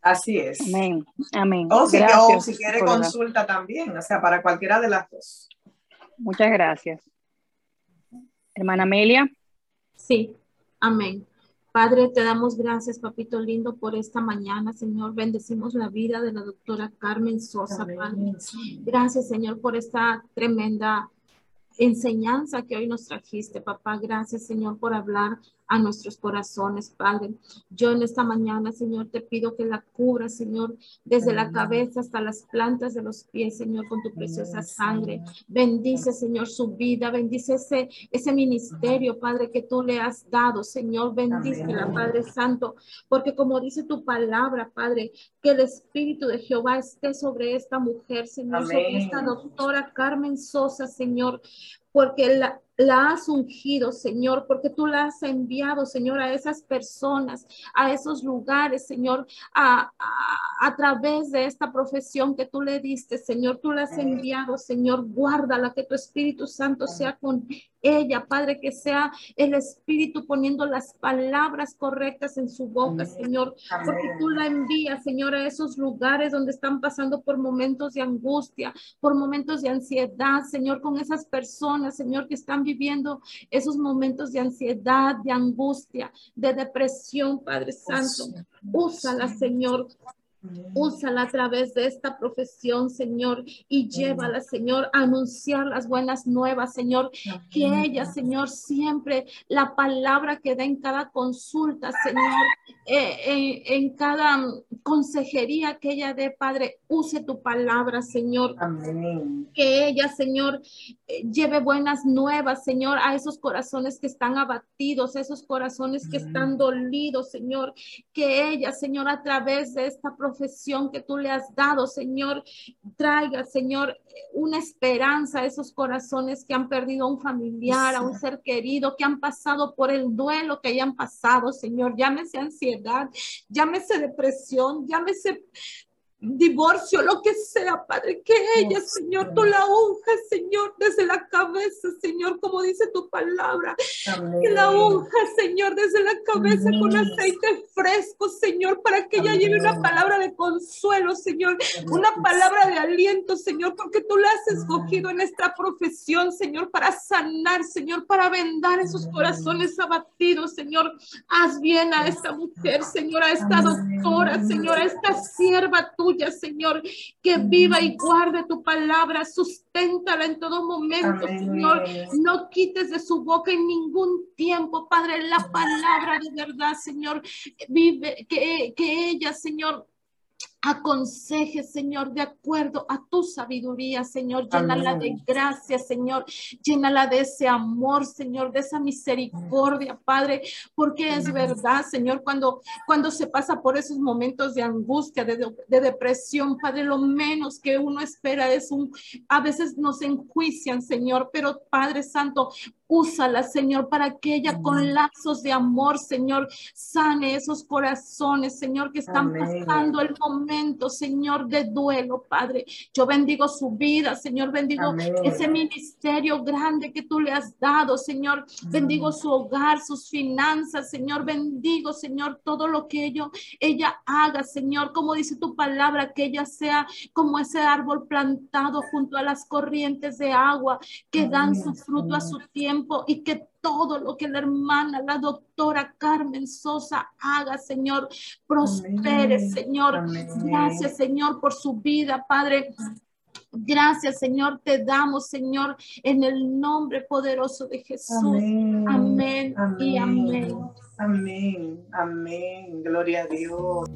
Así es. Amén. Amén. O si, Gracias o si quiere consulta también, o sea, para cualquiera de las dos. Muchas gracias. Hermana Amelia. Sí, amén. Padre, te damos gracias, papito lindo, por esta mañana, Señor. Bendecimos la vida de la doctora Carmen Sosa, Padre. Gracias, Señor, por esta tremenda enseñanza que hoy nos trajiste, papá. Gracias, Señor, por hablar a nuestros corazones, Padre. Yo en esta mañana, Señor, te pido que la cubra, Señor, desde la cabeza hasta las plantas de los pies, Señor, con tu preciosa sangre. Bendice, Señor, su vida, bendice ese, ese ministerio, Padre, que tú le has dado, Señor, bendícela. Padre Santo, porque como dice tu palabra, Padre, que el Espíritu de Jehová esté sobre esta mujer, Señor, sobre esta doctora Carmen Sosa, Señor, porque la, la has ungido, Señor, porque tú la has enviado, Señor, a esas personas, a esos lugares, Señor, a, a, a través de esta profesión que tú le diste, Señor, tú la has enviado, Señor, guárdala, que tu Espíritu Santo sea con ella, Padre, que sea el Espíritu poniendo las palabras correctas en su boca, Señor, porque tú la envías, Señor, a esos lugares donde están pasando por momentos de angustia, por momentos de ansiedad, Señor, con esas personas, Señor, que están viviendo esos momentos de ansiedad, de angustia, de depresión, Padre Santo. Úsala, Señor, Úsala a través de esta profesión, Señor, y llévala, Señor, a anunciar las buenas nuevas, Señor. Que ella, Señor, siempre la palabra que da en cada consulta, Señor, eh, en, en cada mm, consejería que ella dé, Padre, use tu palabra, Señor. Amén. Que ella, Señor, eh, lleve buenas nuevas, Señor, a esos corazones que están abatidos, esos corazones que están dolidos, Señor. Que ella, Señor, a través de esta profesión que tú le has dado, Señor, traiga, Señor, una esperanza a esos corazones que han perdido a un familiar, a un ser querido, que han pasado por el duelo que hayan pasado, Señor. Llámese ansiedad, llámese depresión, llámese divorcio, lo que sea, Padre, que ella, Señor, tú la unjas, Señor, desde la cabeza, Señor, como dice tu palabra, que la unjas, Señor, desde la cabeza con aceite fresco, Señor, para que ella lleve una palabra de consuelo, Señor, una palabra de aliento, Señor, porque tú la has escogido en esta profesión, Señor, para sanar, Señor, para vendar esos corazones abatidos, Señor. Haz bien a esta mujer, Señor, a esta doctora, Señor, a esta sierva tuya Aleluya, Señor. Que viva y guarde tu palabra. Susténtala en todo momento, Amén. Señor. No quites de su boca en ningún tiempo, Padre, la palabra de verdad, Señor. Vive, que, que ella, Señor, aconseje, Señor, de acuerdo a tu sabiduría, Señor. Llénala de Amén. gracia, Señor. Llénala de ese amor, Señor, de esa misericordia, Padre, porque es verdad, Señor, cuando, cuando se pasa por esos momentos de angustia, de, de- de depresión, Padre, lo menos que uno espera es un, a veces nos enjuician, Señor, pero Padre Santo, úsala, Señor, para que ella con lazos de amor, Señor, sane esos corazones, Señor, que están Amén. pasando el momento, Señor, de duelo, Padre. Yo bendigo su vida, Señor, bendigo Amén. ese ministerio grande que tú le has dado, Señor. Bendigo su hogar, sus finanzas, Señor. Bendigo, Señor, todo lo que ello, ella haga, Señor. Como dice tu palabra, que ella sea como ese árbol plantado junto a las corrientes de agua que dan su fruto a su tiempo y que todo lo que la hermana, la doctora Carmen Sosa haga, Señor, prospere, Amén. Señor. Amén. Gracias, Señor, por su vida, Padre. Gracias, Señor, te damos, Señor, en el nombre poderoso de Jesús. Amén. Amén y amén. Amén. Amén. Gloria a Dios.